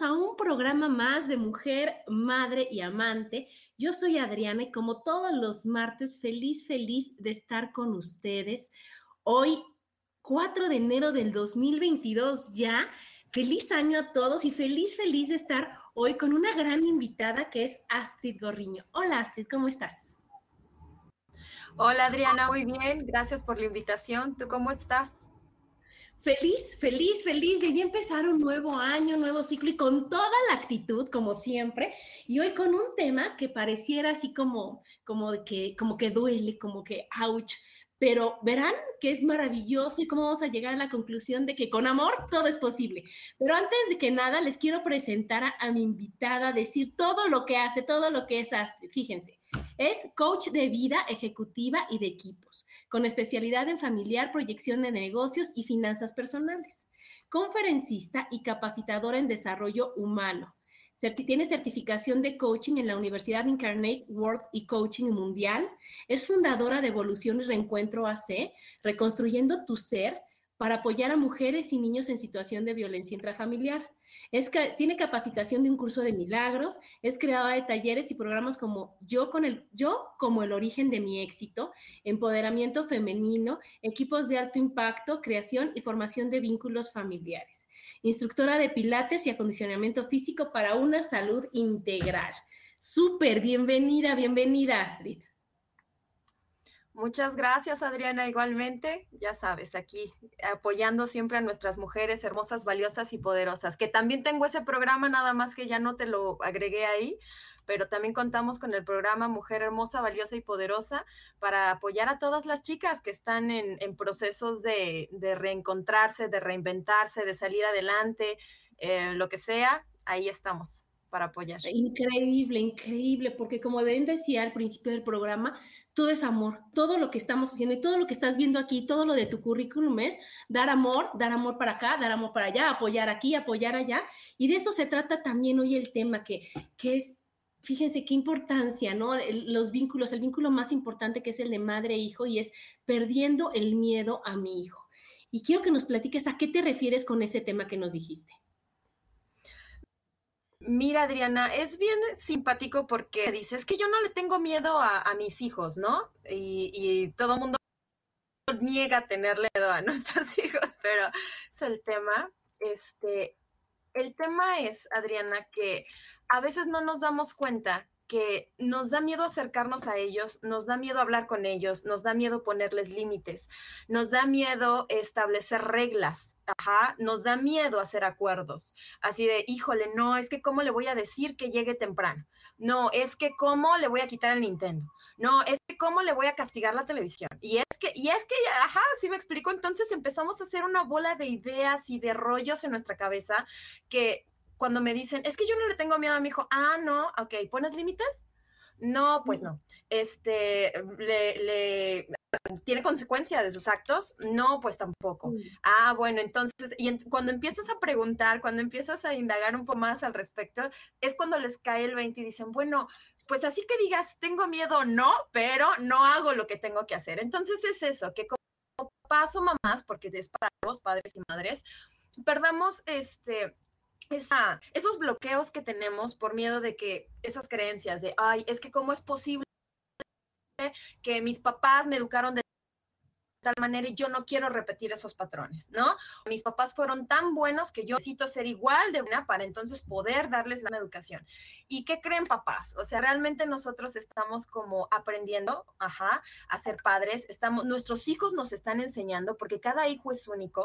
A un programa más de Mujer, Madre y Amante. Yo soy Adriana y como todos los martes, feliz, feliz de estar con ustedes. Hoy, 4 de enero del 2022 ya. Feliz año a todos y feliz, feliz de estar hoy con una gran invitada que es Astrid Gorriño. Hola Astrid, ¿cómo estás? Hola Adriana, muy bien. Gracias por la invitación. ¿Tú cómo estás? Feliz, feliz, feliz de ya empezar un nuevo año, nuevo ciclo y con toda la actitud, como siempre. Y hoy con un tema que pareciera así como, como que, como que duele, como que ouch. Pero verán que es maravilloso y cómo vamos a llegar a la conclusión de que con amor todo es posible. Pero antes de que nada, les quiero presentar a, a mi invitada, decir todo lo que hace, todo lo que es Astrid. Fíjense, es coach de vida ejecutiva y de equipos, con especialidad en familiar, proyección de negocios y finanzas personales. Conferencista y capacitadora en desarrollo humano. Tiene certificación de coaching en la Universidad Incarnate World y Coaching Mundial. Es fundadora de Evolución y Reencuentro AC, Reconstruyendo tu Ser, para apoyar a mujeres y niños en situación de violencia intrafamiliar tiene capacitación de un curso de milagros, es creadora de talleres y programas como Yo, con el, Yo como el origen de mi éxito, empoderamiento femenino, equipos de alto impacto, creación y formación de vínculos familiares. Instructora de pilates y acondicionamiento físico para una salud integral. Súper, bienvenida, bienvenida Astrid. Muchas gracias, Adriana. Igualmente, ya sabes, aquí apoyando siempre a nuestras mujeres hermosas, valiosas y poderosas, que también tengo ese programa, nada más que ya no te lo agregué ahí, pero también contamos con el programa Mujer Hermosa, Valiosa y Poderosa para apoyar a todas las chicas que están en, procesos de, reencontrarse, de reinventarse, de salir adelante, eh, lo que sea, ahí estamos para apoyar. Increíble, increíble, porque como bien decía al principio del programa, todo es amor, todo lo que estamos haciendo y todo lo que estás viendo aquí, todo lo de tu currículum es dar amor, dar amor para acá, dar amor para allá, apoyar aquí, apoyar allá. Y de eso se trata también hoy el tema, que, que es, fíjense qué importancia, ¿no? los vínculos, el vínculo más importante que es el de madre e y es perdiendo el miedo a mi hijo. Y quiero que nos platiques a qué te refieres con ese tema que nos dijiste. Mira, Adriana, es bien simpático porque dice, es que yo no le tengo miedo a, mis hijos, ¿no? Y, y todo mundo niega tenerle miedo a nuestros hijos, pero es el tema. Este, el tema es, Adriana, que a veces no nos damos cuenta que nos da miedo acercarnos a ellos, nos da miedo hablar con ellos, nos da miedo ponerles límites, nos da miedo establecer reglas, ajá, nos da miedo hacer acuerdos. Así de, híjole, no, es que cómo le voy a decir que llegue temprano. No, es que cómo le voy a quitar el Nintendo. No, es que cómo le voy a castigar la televisión. Y es que, y es que, ajá, sí me explico. Entonces empezamos a hacer una bola de ideas y de rollos en nuestra cabeza que cuando me dicen, es que yo no le tengo miedo a mi hijo, ah, no, ok, ¿pones límites? No, pues no. Este, le, ¿Tiene consecuencia de sus actos? No, pues tampoco. Ah, bueno, entonces, y cuando empiezas a preguntar, cuando empiezas a indagar un poco más al respecto, es cuando les cae el 20 y dicen, bueno, pues así que digas, tengo miedo, no, pero no hago lo que tengo que hacer. Entonces es eso, que como paso mamás, porque es para los padres y madres, perdamos este esos bloqueos que tenemos por miedo de que esas creencias de, ay, es que cómo es posible que mis papás me educaron de tal manera y yo no quiero repetir esos patrones, ¿no? Mis papás fueron tan buenos que yo necesito ser igual de buena para entonces poder darles la educación. ¿Y qué creen papás? O sea, realmente nosotros estamos como aprendiendo, ajá, a ser padres, estamos, nuestros hijos nos están enseñando porque cada hijo es único,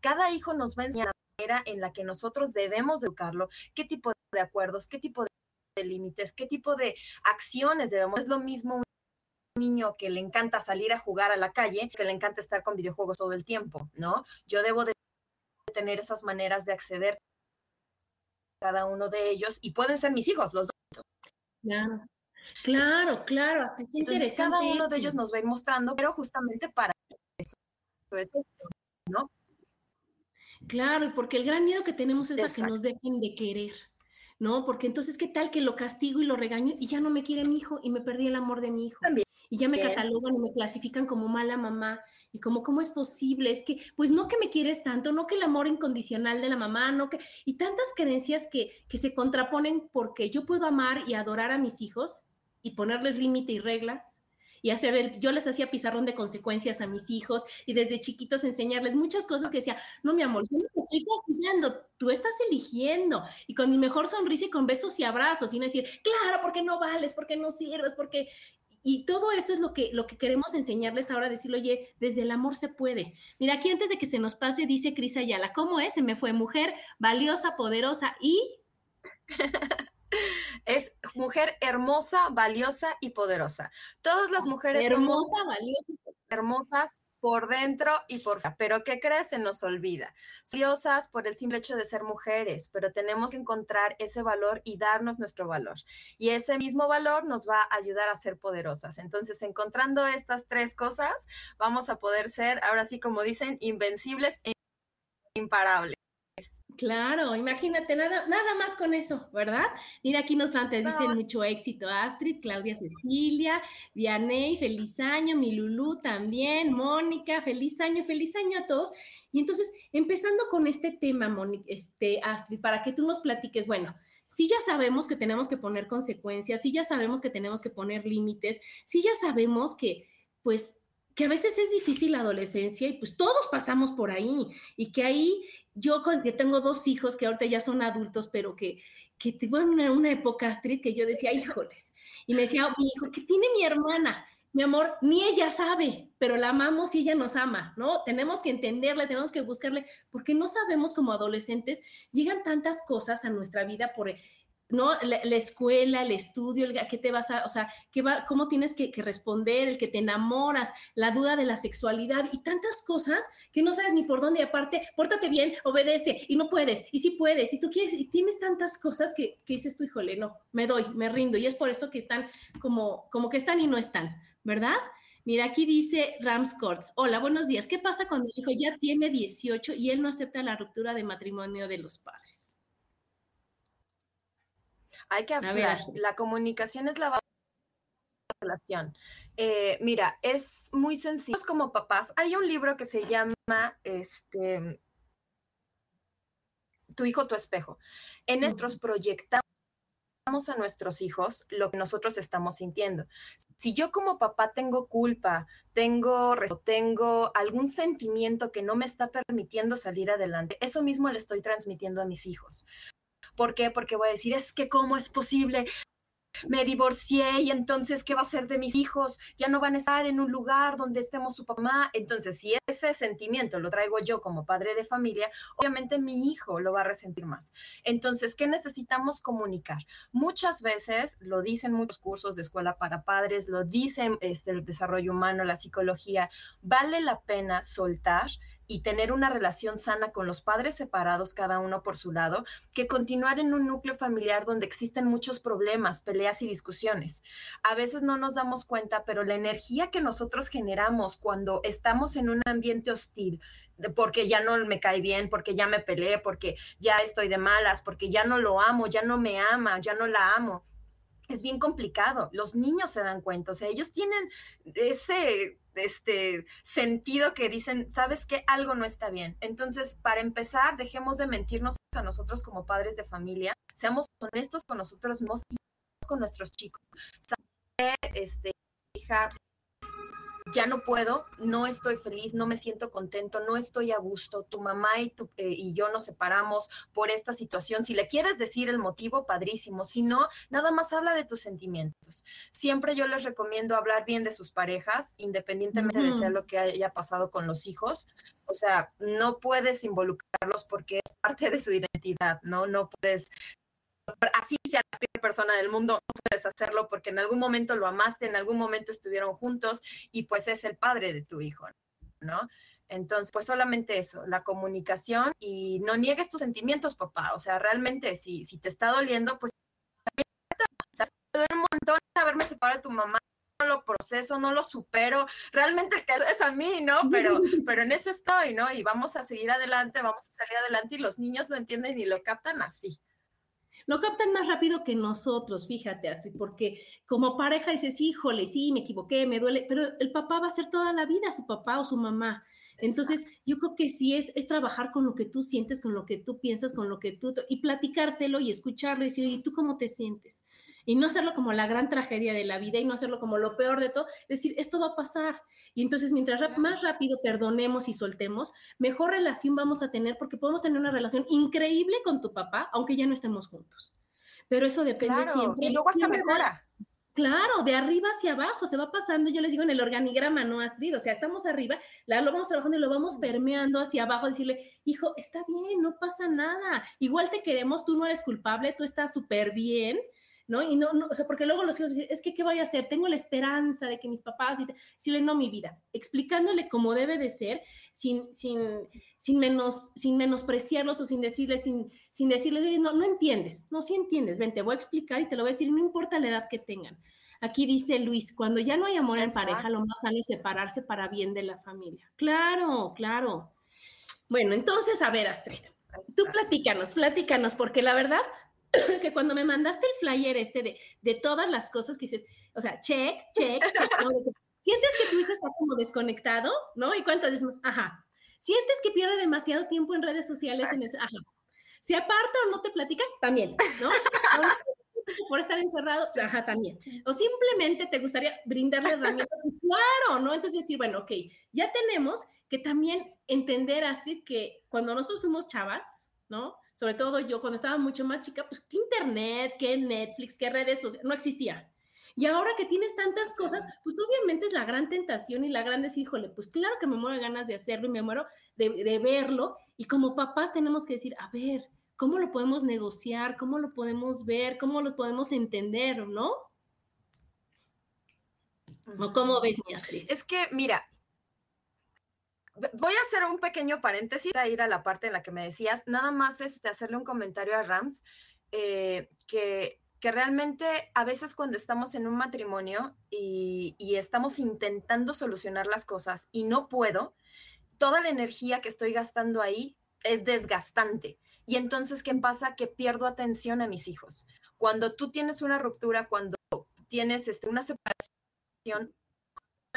cada hijo nos va la manera en la que nosotros debemos educarlo, qué tipo de acuerdos, qué tipo de límites, qué tipo de acciones debemos. Es lo mismo niño que le encanta salir a jugar a la calle, que le encanta estar con videojuegos todo el tiempo, ¿no? Yo debo de tener esas maneras de acceder a cada uno de ellos y pueden ser mis hijos, los dos. Claro, claro, claro. Hasta Entonces, cada uno de ellos nos va a ir mostrando, pero justamente para eso, es esto, ¿no? Claro, y porque el gran miedo que tenemos es a que nos dejen de querer. ¿no? Porque entonces, ¿qué tal que lo castigo y lo regaño y ya no me quiere mi hijo y me perdí el amor de mi hijo? También y ya me catalogan y me clasifican como mala mamá y como cómo es posible, es que pues no que me quieres tanto, no que el amor incondicional de la mamá, no que y tantas creencias que que se contraponen porque yo puedo amar y adorar a mis hijos y ponerles límite y reglas y hacer el, yo les hacía pizarrón de consecuencias a mis hijos y desde chiquitos enseñarles muchas cosas que decía, no mi amor, yo no te estoy castigando, tú estás eligiendo y con mi mejor sonrisa y con besos y abrazos y no decir, claro, porque no vales, porque no sirves, porque y todo eso es lo que, lo que queremos enseñarles ahora, decirle, oye, desde el amor se puede. Mira, aquí antes de que se nos pase, dice Cris Ayala, ¿cómo es? Se me fue mujer, valiosa, poderosa y... es mujer hermosa, valiosa y poderosa. Todas las mujeres hermosa, valiosa, hermosas, por dentro y por fuera. Pero ¿qué crees? Se nos olvida. Diosas por el simple hecho de ser mujeres, pero tenemos que encontrar ese valor y darnos nuestro valor. Y ese mismo valor nos va a ayudar a ser poderosas. Entonces, encontrando estas tres cosas, vamos a poder ser, ahora sí como dicen, invencibles e imparables. Claro, imagínate, nada, nada más con eso, ¿verdad? Mira, aquí nos te dicen mucho éxito Astrid, Claudia Cecilia, Vianey, feliz año, mi Lulú también, Mónica, feliz año, feliz año a todos. Y entonces, empezando con este tema, Mónica, este, Astrid, para que tú nos platiques, bueno, sí ya sabemos que tenemos que poner consecuencias, sí ya sabemos que tenemos que poner límites, sí ya sabemos que, pues, que a veces es difícil la adolescencia y pues todos pasamos por ahí y que ahí yo tengo dos hijos que ahorita ya son adultos, pero que, que tuve una, una época, Astrid, que yo decía, híjoles, y me decía, mi hijo, ¿qué tiene mi hermana? Mi amor, ni ella sabe, pero la amamos y ella nos ama, ¿no? Tenemos que entenderle, tenemos que buscarle, porque no sabemos como adolescentes, llegan tantas cosas a nuestra vida por ¿no? La, escuela, el estudio, el qué te vas a, o sea, qué va, cómo tienes que, responder, el que te enamoras, la duda de la sexualidad y tantas cosas que no sabes ni por dónde. Y aparte, pórtate bien, obedece y no puedes, y sí puedes, y tú quieres, y tienes tantas cosas que, que dices tú, híjole, no, me doy, me rindo. Y es por eso que están como, como que están y no están, ¿verdad? Mira, aquí dice Rams Courts. Hola, buenos días. ¿Qué pasa cuando el hijo ya tiene 18 y él no acepta la ruptura de matrimonio de los padres? Hay que hablar. La comunicación es la relación. Eh, mira, es muy sencillo. Como papás, hay un libro que se llama este, Tu hijo, tu espejo. En nuestros proyectamos a nuestros hijos lo que nosotros estamos sintiendo. Si yo como papá tengo culpa, tengo, tengo algún sentimiento que no me está permitiendo salir adelante, eso mismo le estoy transmitiendo a mis hijos. ¿Por qué? Porque voy a decir, es que cómo es posible, me divorcié y entonces, ¿qué va a ser de mis hijos? Ya no van a estar en un lugar donde estemos su mamá. Entonces, si ese sentimiento lo traigo yo como padre de familia, obviamente mi hijo lo va a resentir más. Entonces, ¿qué necesitamos comunicar? Muchas veces, lo dicen muchos cursos de escuela para padres, lo dicen este, el desarrollo humano, la psicología, vale la pena soltar y tener una relación sana con los padres separados, cada uno por su lado, que continuar en un núcleo familiar donde existen muchos problemas, peleas y discusiones. A veces no nos damos cuenta, pero la energía que nosotros generamos cuando estamos en un ambiente hostil, porque ya no me cae bien, porque ya me peleé, porque ya estoy de malas, porque ya no lo amo, ya no me ama, ya no la amo, es bien complicado. Los niños se dan cuenta, o sea, ellos tienen ese este sentido que dicen, sabes que algo no está bien. Entonces, para empezar, dejemos de mentirnos a nosotros como padres de familia, seamos honestos con nosotros mismos y con nuestros chicos. Este, hija, ya no puedo, no estoy feliz, no me siento contento, no estoy a gusto, tu mamá y, tu, eh, y yo nos separamos por esta situación. Si le quieres decir el motivo, padrísimo. Si no, nada más habla de tus sentimientos. Siempre yo les recomiendo hablar bien de sus parejas, independientemente de sea lo que haya pasado con los hijos. O sea, no puedes involucrarlos porque es parte de su identidad, ¿no? No puedes así sea la peor persona del mundo, no puedes hacerlo porque en algún momento lo amaste, en algún momento estuvieron juntos y pues es el padre de tu hijo, ¿no? Entonces, pues solamente eso, la comunicación y no niegues tus sentimientos, papá. O sea, realmente si, si te está doliendo, pues o sea, me duele un montón haberme separado de tu mamá, no lo proceso, no lo supero, realmente el es a mí, ¿no? Pero, pero en eso estoy, ¿no? Y vamos a seguir adelante, vamos a salir adelante y los niños lo entienden y lo captan así lo captan más rápido que nosotros, fíjate, Astrid, porque como pareja dices, híjole, sí, me equivoqué, me duele, pero el papá va a ser toda la vida su papá o su mamá. Entonces, yo creo que sí es, es trabajar con lo que tú sientes, con lo que tú piensas, con lo que tú, y platicárselo y escucharlo y decir, ¿y tú cómo te sientes? Y no hacerlo como la gran tragedia de la vida y no hacerlo como lo peor de todo, decir, esto va a pasar. Y entonces, mientras más rápido perdonemos y soltemos, mejor relación vamos a tener porque podemos tener una relación increíble con tu papá, aunque ya no estemos juntos. Pero eso depende siempre. Y luego hasta mejora. Claro, de arriba hacia abajo, se va pasando, yo les digo en el organigrama, no Astrid, o sea, estamos arriba, lo vamos trabajando y lo vamos permeando hacia abajo, decirle, hijo, está bien, no pasa nada, igual te queremos, tú no eres culpable, tú estás súper bien, ¿no? Y no, no, o sea, porque luego los hijos dicen, es que, ¿qué voy a hacer? Tengo la esperanza de que mis papás, y decirle, no, mi vida, explicándole cómo debe de ser, sin, sin, sin, menos, sin menospreciarlos o sin decirle, sin, sin decirle, no, no entiendes, no, sí entiendes, ven, te voy a explicar y te lo voy a decir, no importa la edad que tengan. Aquí dice Luis, cuando ya no hay amor en pareja, lo más sano es separarse para bien de la familia. Claro, claro. Bueno, entonces, a ver, Astrid, tú platícanos, platícanos, porque la verdad, que cuando me mandaste el flyer este de, de todas las cosas que dices, o sea, check, check, check, sientes que tu hijo está como desconectado, ¿no? Y cuántas decimos, ajá. Sientes que pierde demasiado tiempo en redes sociales, en eso, ajá. Se aparta o no te platica, también, ¿no? por estar encerrado, pues, ajá, también. O simplemente te gustaría brindarle herramientas, claro, ¿no? Entonces decir, bueno, ok, ya tenemos que también entender, Astrid, que cuando nosotros fuimos chavas, ¿no? Sobre todo yo cuando estaba mucho más chica, pues qué internet, qué Netflix, qué redes sociales, no existía. Y ahora que tienes tantas cosas, pues obviamente es la gran tentación y la gran decir, híjole, pues claro que me muero de ganas de hacerlo y me muero de, de verlo. Y como papás tenemos que decir, a ver, ¿cómo lo podemos negociar? ¿Cómo lo podemos ver? ¿Cómo lo podemos entender? ¿No? ¿Cómo ves, mi Astrid? Es que, mira, voy a hacer un pequeño paréntesis, a ir a la parte en la que me decías, nada más este, hacerle un comentario a Rams, eh, que, que, realmente a veces cuando estamos en un matrimonio y, y, estamos intentando solucionar las cosas y no puedo, toda la energía que estoy gastando ahí es desgastante. Y entonces, ¿qué pasa? Que pierdo atención a mis hijos. Cuando tú tienes una ruptura, cuando tienes este, una separación,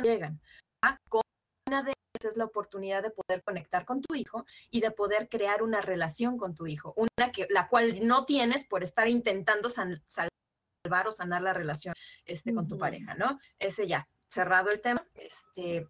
llegan. ¿ah? Con una de es la oportunidad de poder conectar con tu hijo y de poder crear una relación con tu hijo, una que la cual no tienes por estar intentando salvar o sanar la relación este, con tu pareja, ¿no? Ese ya, cerrado el tema, este,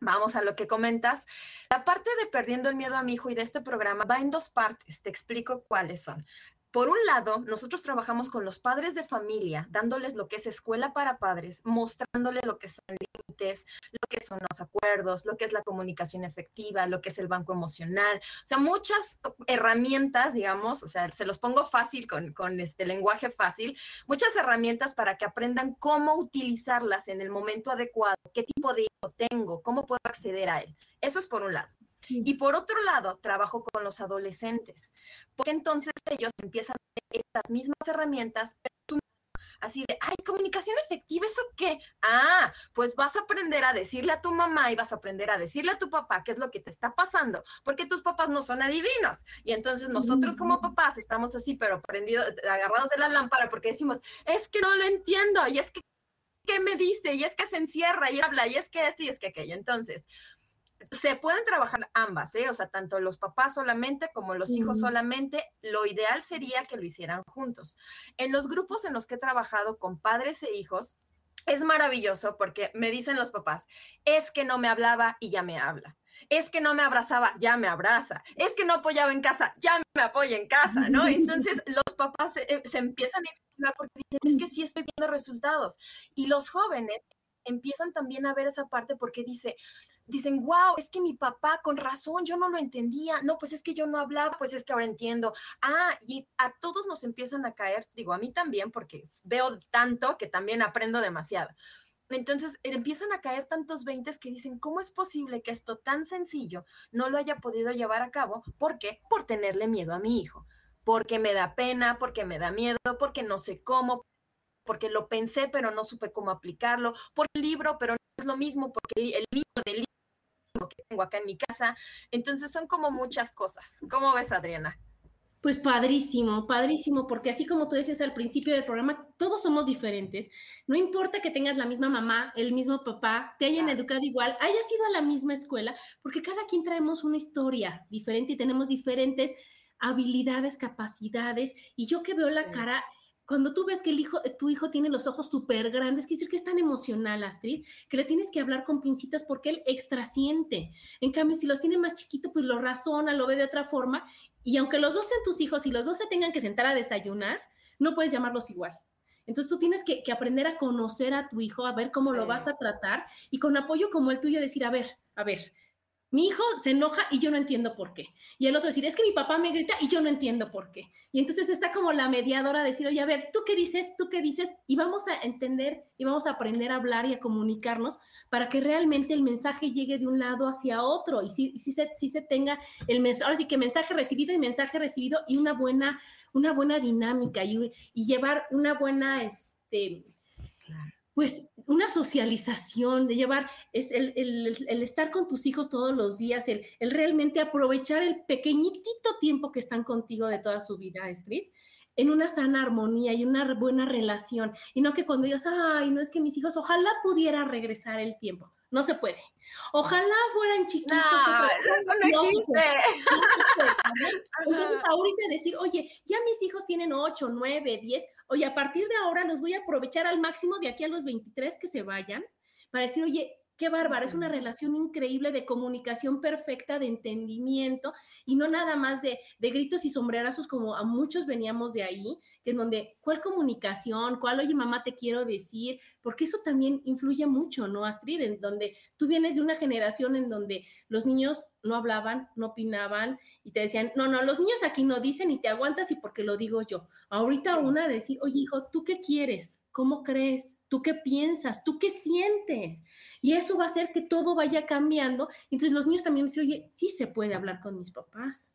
Vamos a lo que comentas. La parte de perdiendo el miedo a mi hijo y de este programa va en dos partes. Te explico cuáles son. Por un lado, nosotros trabajamos con los padres de familia, dándoles lo que es escuela para padres, mostrándoles lo que son límites, lo que son los acuerdos, lo que es la comunicación efectiva, lo que es el banco emocional, o sea, muchas herramientas, digamos, o sea, se los pongo fácil con, con este lenguaje fácil, muchas herramientas para que aprendan cómo utilizarlas en el momento adecuado, qué tipo de hijo tengo, cómo puedo acceder a él. Eso es por un lado. Y por otro lado, trabajo con los adolescentes, porque entonces ellos empiezan estas mismas herramientas, así de, ay, comunicación efectiva, ¿eso qué? Ah, pues vas a aprender a decirle a tu mamá y vas a aprender a decirle a tu papá qué es lo que te está pasando, porque tus papás no son adivinos. Y entonces nosotros como papás estamos así, pero prendidos, agarrados de la lámpara, porque decimos, es que no lo entiendo, y es que que me dice, y es que se encierra y habla, y es que esto y es que aquello. Entonces, se pueden trabajar ambas, ¿eh? O sea, tanto los papás solamente como los hijos solamente. Lo ideal sería que lo hicieran juntos. En los grupos en los que he trabajado con padres e hijos, es maravilloso porque me dicen los papás, es que no me hablaba y ya me habla. Es que no me abrazaba, ya me abraza. Es que no apoyaba en casa, ya me apoya en casa, ¿no? Entonces los papás se, eh, empiezan a porque dicen, es que sí estoy viendo resultados. Y los jóvenes empiezan también a ver esa parte porque dice, dicen, wow, es que mi papá, con razón, yo no lo entendía. No, pues es que yo no hablaba, pues es que ahora entiendo. Ah, y a todos nos empiezan a caer, digo, a mí también, porque veo tanto que también aprendo demasiado. Entonces empiezan a caer tantos veintes que dicen, ¿cómo es posible que esto tan sencillo no lo haya podido llevar a cabo? ¿Por qué? Por tenerle miedo a mi hijo, porque me da pena, porque me da miedo, porque no sé cómo, porque lo pensé pero no supe cómo aplicarlo, por el libro, pero no es lo mismo, porque el libro del que tengo acá en mi casa. Entonces son como muchas cosas. ¿Cómo ves, Adriana? Pues padrísimo, padrísimo, porque así como tú decías al principio del programa, todos somos diferentes. No importa que tengas la misma mamá, el mismo papá, te hayan educado igual, hayas ido a la misma escuela, porque cada quien traemos una historia diferente y tenemos diferentes habilidades, capacidades. Y yo que veo la cara, cuando tú ves que el hijo, tu hijo tiene los ojos súper grandes, quiere decir que es tan emocional, Astrid, que le tienes que hablar con pincitas porque él extrasiente. En cambio, si lo tiene más chiquito, pues lo razona, lo ve de otra forma. Y aunque los dos sean tus hijos y los dos se tengan que sentar a desayunar, no puedes llamarlos igual. Entonces tú tienes que, aprender a conocer a tu hijo, a ver cómo lo vas a tratar y con apoyo como el tuyo decir, a ver, a ver, mi hijo se enoja y yo no entiendo por qué. Y el otro decir, es que mi papá me grita y yo no entiendo por qué. Y entonces está como la mediadora decir, oye, a ver, ¿tú qué dices? ¿Tú qué dices? Y vamos a entender y vamos a aprender a hablar y a comunicarnos para que realmente el mensaje llegue de un lado hacia otro y si, se, tenga el mensaje, ahora sí que mensaje recibido y mensaje recibido y una buena, una buena dinámica y, y llevar una buena, este, pues una socialización, de llevar, es el, estar con tus hijos todos los días, el, realmente aprovechar el pequeñitito tiempo que están contigo de toda su vida, Street, en una sana armonía y una buena relación. Y no que cuando digas, ay, no es que mis hijos, ojalá pudiera regresar el tiempo. No se puede. Ojalá fueran chiquitos. No, eso no existe. Entonces, ahorita decir, oye, ya mis hijos tienen 8, 9, 10, oye, a partir de ahora los voy a aprovechar al máximo de aquí a los 23 que se vayan, para decir, oye, Qué bárbaro, es una relación increíble de comunicación perfecta, de entendimiento y no nada más de, de, gritos y sombrerazos como a muchos veníamos de ahí, que en donde, ¿cuál comunicación? ¿Cuál, oye, mamá, te quiero decir? Porque eso también influye mucho, ¿no, Astrid? En donde tú vienes de una generación en donde los niños no hablaban, no opinaban y te decían, no, no, los niños aquí no dicen y te aguantas y porque lo digo yo. Ahorita una decir, oye, hijo, ¿tú qué quieres? ¿Cómo crees? ¿Tú qué piensas? ¿Tú qué sientes? Y eso va a hacer que todo vaya cambiando. Entonces los niños también dicen, oye, sí se puede hablar con mis papás,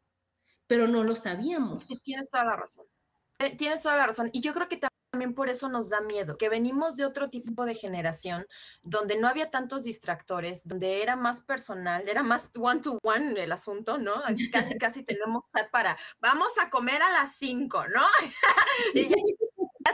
pero no lo sabíamos. tienes toda la razón. Eh, tienes toda la razón. Y yo creo que también por eso nos da miedo, que venimos de otro tipo de generación, donde no había tantos distractores, donde era más personal, era más one to one el asunto, ¿no? Casi, casi tenemos para, vamos a comer a las cinco, ¿no?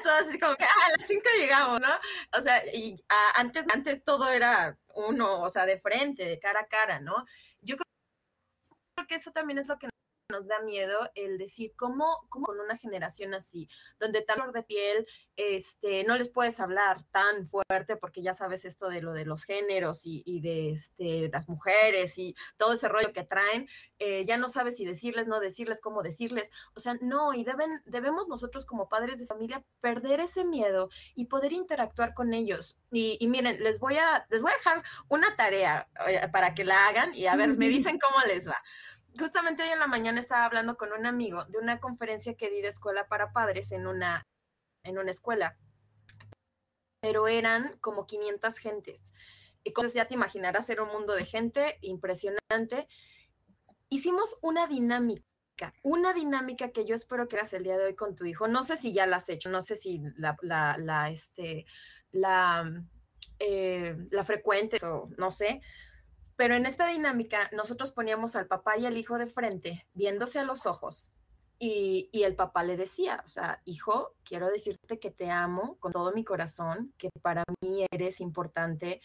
todo así como que ah, a las 5 llegamos, ¿no? O sea, y antes, antes todo era uno, o sea, de frente, de cara a cara, ¿no? Yo creo que eso también es lo que nos da miedo el decir cómo, cómo con una generación así, donde tan flor de piel, este, no les puedes hablar tan fuerte porque ya sabes esto de lo de los géneros y, de este, las mujeres y todo ese rollo que traen, eh, ya no sabes si decirles, no decirles, cómo decirles, o sea, no, y deben, debemos nosotros como padres de familia perder ese miedo y poder interactuar con ellos. Y, y miren, les voy, a, les voy a dejar una tarea eh, para que la hagan y a ver, me dicen cómo les va justamente hoy en la mañana estaba hablando con un amigo de una conferencia que di de escuela para padres en una, en una escuela, pero eran como 500 gentes. Entonces ya te imaginarás, era un mundo de gente impresionante. Hicimos una dinámica, una dinámica que yo espero que hagas el día de hoy con tu hijo. No sé si ya la has hecho, no sé si la, la, este, la, eh, la frecuente o no sé, pero en esta dinámica nosotros poníamos al papá y al hijo de frente, viéndose a los ojos, Y, y, el papá le decía, o sea, hijo, quiero decirte que te amo con todo mi corazón, que para mí eres importante,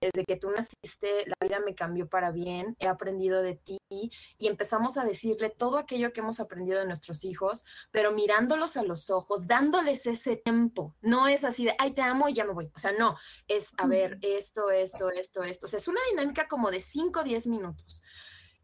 que desde que tú naciste la vida me cambió para bien, he aprendido de ti y empezamos a decirle todo aquello que hemos aprendido de nuestros hijos, pero mirándolos a los ojos, dándoles ese tiempo. No es así de, ay, te amo y ya me voy. O sea, no, es, a ver, esto, esto, esto, esto. O sea, es una dinámica como de 5 o 10 minutos.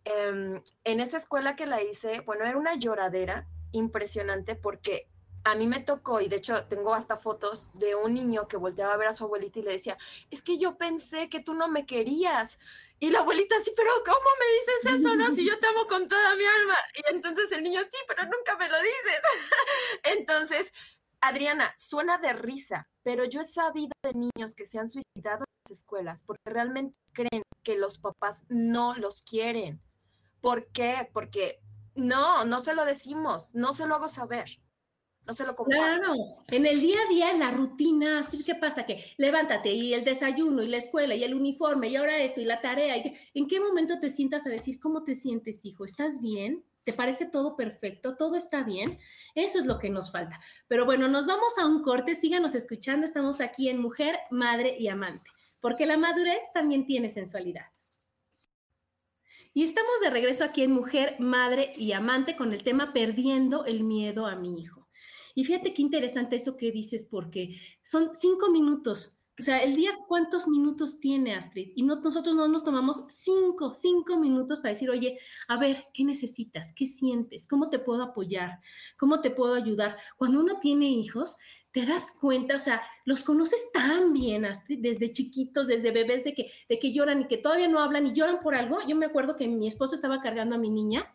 Em, en esa escuela que la hice, bueno, era una lloradera impresionante porque a mí me tocó, y de hecho tengo hasta fotos de un niño que volteaba a ver a su abuelita y le decía, es que yo pensé que tú no me querías. Y la abuelita así, pero ¿cómo me dices eso? No, si yo te amo con toda mi alma. Y entonces el niño, sí, pero nunca me lo dices. entonces, Adriana, suena de risa, pero yo he sabido de niños que se han suicidado en las escuelas porque realmente creen que los papás no los quieren ¿Por qué? Porque no, no se lo decimos, no se lo hago saber. No se lo comparto. Claro, en el día a día, en la rutina, ¿qué pasa? Que levántate y el desayuno y la escuela y el uniforme y ahora esto y la tarea. Y ¿En qué momento te sientas a decir cómo te sientes, hijo? ¿Estás bien? ¿Te parece todo perfecto? ¿Todo está bien? Eso es lo que nos falta. Pero bueno, nos vamos a un corte. Síganos escuchando. Estamos aquí en Mujer, Madre y Amante. Porque la madurez también tiene sensualidad. Y estamos de regreso aquí en Mujer, Madre y Amante con el tema Perdiendo el miedo a mi hijo. Y fíjate qué interesante eso que dices, porque son cinco minutos. O sea, el día, ¿cuántos minutos tiene Astrid? Y no, nosotros no nos tomamos cinco, cinco minutos para decir, oye, a ver, ¿qué necesitas? ¿Qué sientes? ¿Cómo te puedo apoyar? ¿Cómo te puedo ayudar? Cuando uno tiene hijos, te das cuenta, o sea, los conoces tan bien, Astrid, desde chiquitos, desde bebés, de que, de que lloran y que todavía no hablan y lloran por algo. Yo me acuerdo que mi esposo estaba cargando a mi niña,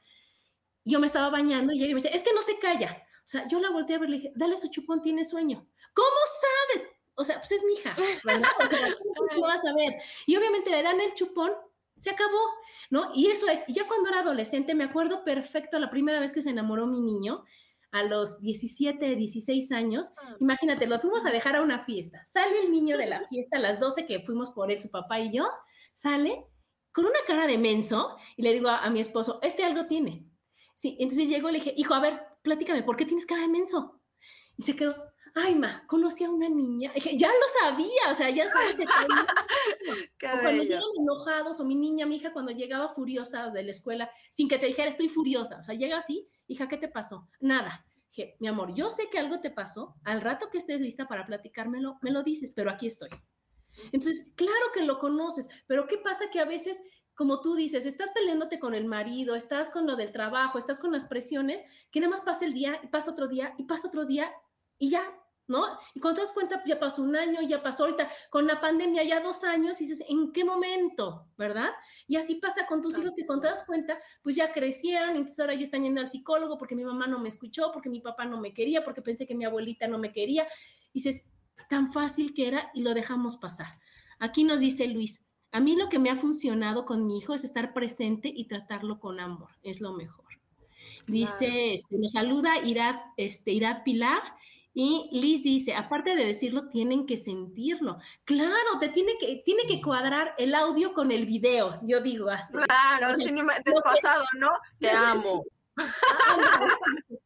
yo me estaba bañando y ella me dice, es que no se calla. O sea, yo la volteé a ver y le dije, dale su chupón, tiene sueño. ¿Cómo sabes? O sea, pues es mi hija, ¿verdad? O sea, ¿cómo vas a ver? Y obviamente le dan el chupón, se acabó, ¿no? Y eso es, ya cuando era adolescente, me acuerdo perfecto la primera vez que se enamoró mi niño, a los 17, 16 años, ah. imagínate, lo fuimos a dejar a una fiesta. Sale el niño de la fiesta a las 12 que fuimos por él, su papá y yo, sale con una cara de menso y le digo a, mi esposo, este algo tiene. Sí, entonces llegó y le dije, hijo, a ver, platícame, ¿por qué tienes cara de menso? Y se quedó, ay, ma, conocí a una niña. Ya lo sabía, o sea, ya sabes. cuando llegan enojados, o mi niña, mi hija, cuando llegaba furiosa de la escuela, sin que te dijera, estoy furiosa, o sea, llega así, hija, ¿qué te pasó? Nada. Dije, mi amor, yo sé que algo te pasó, al rato que estés lista para platicármelo, me lo dices, pero aquí estoy. Entonces, claro que lo conoces, pero ¿qué pasa que a veces, como tú dices, estás peleándote con el marido, estás con lo del trabajo, estás con las presiones, que nada más pasa el día y pasa otro día y pasa otro día y ya ¿no? Y cuando te das cuenta, ya pasó un año, ya pasó ahorita con la pandemia, ya dos años, y dices, ¿en qué momento? ¿Verdad? Y así pasa con tus hijos, y cuando te das cuenta, pues ya crecieron, entonces ahora ya están yendo al psicólogo porque mi mamá no me escuchó, porque mi papá no me quería, porque pensé que mi abuelita no me quería. Y dices, tan fácil que era y lo dejamos pasar. Aquí nos dice Luis, a mí lo que me ha funcionado con mi hijo es estar presente y tratarlo con amor, es lo mejor. Dice, este, nos saluda Irad, este, Irad Pilar y Liz dice, aparte de decirlo, tienen que sentirlo. Claro, te tiene que, tiene que cuadrar el audio con el video, yo digo hasta. Claro, sin despasado, ¿no? Te amo.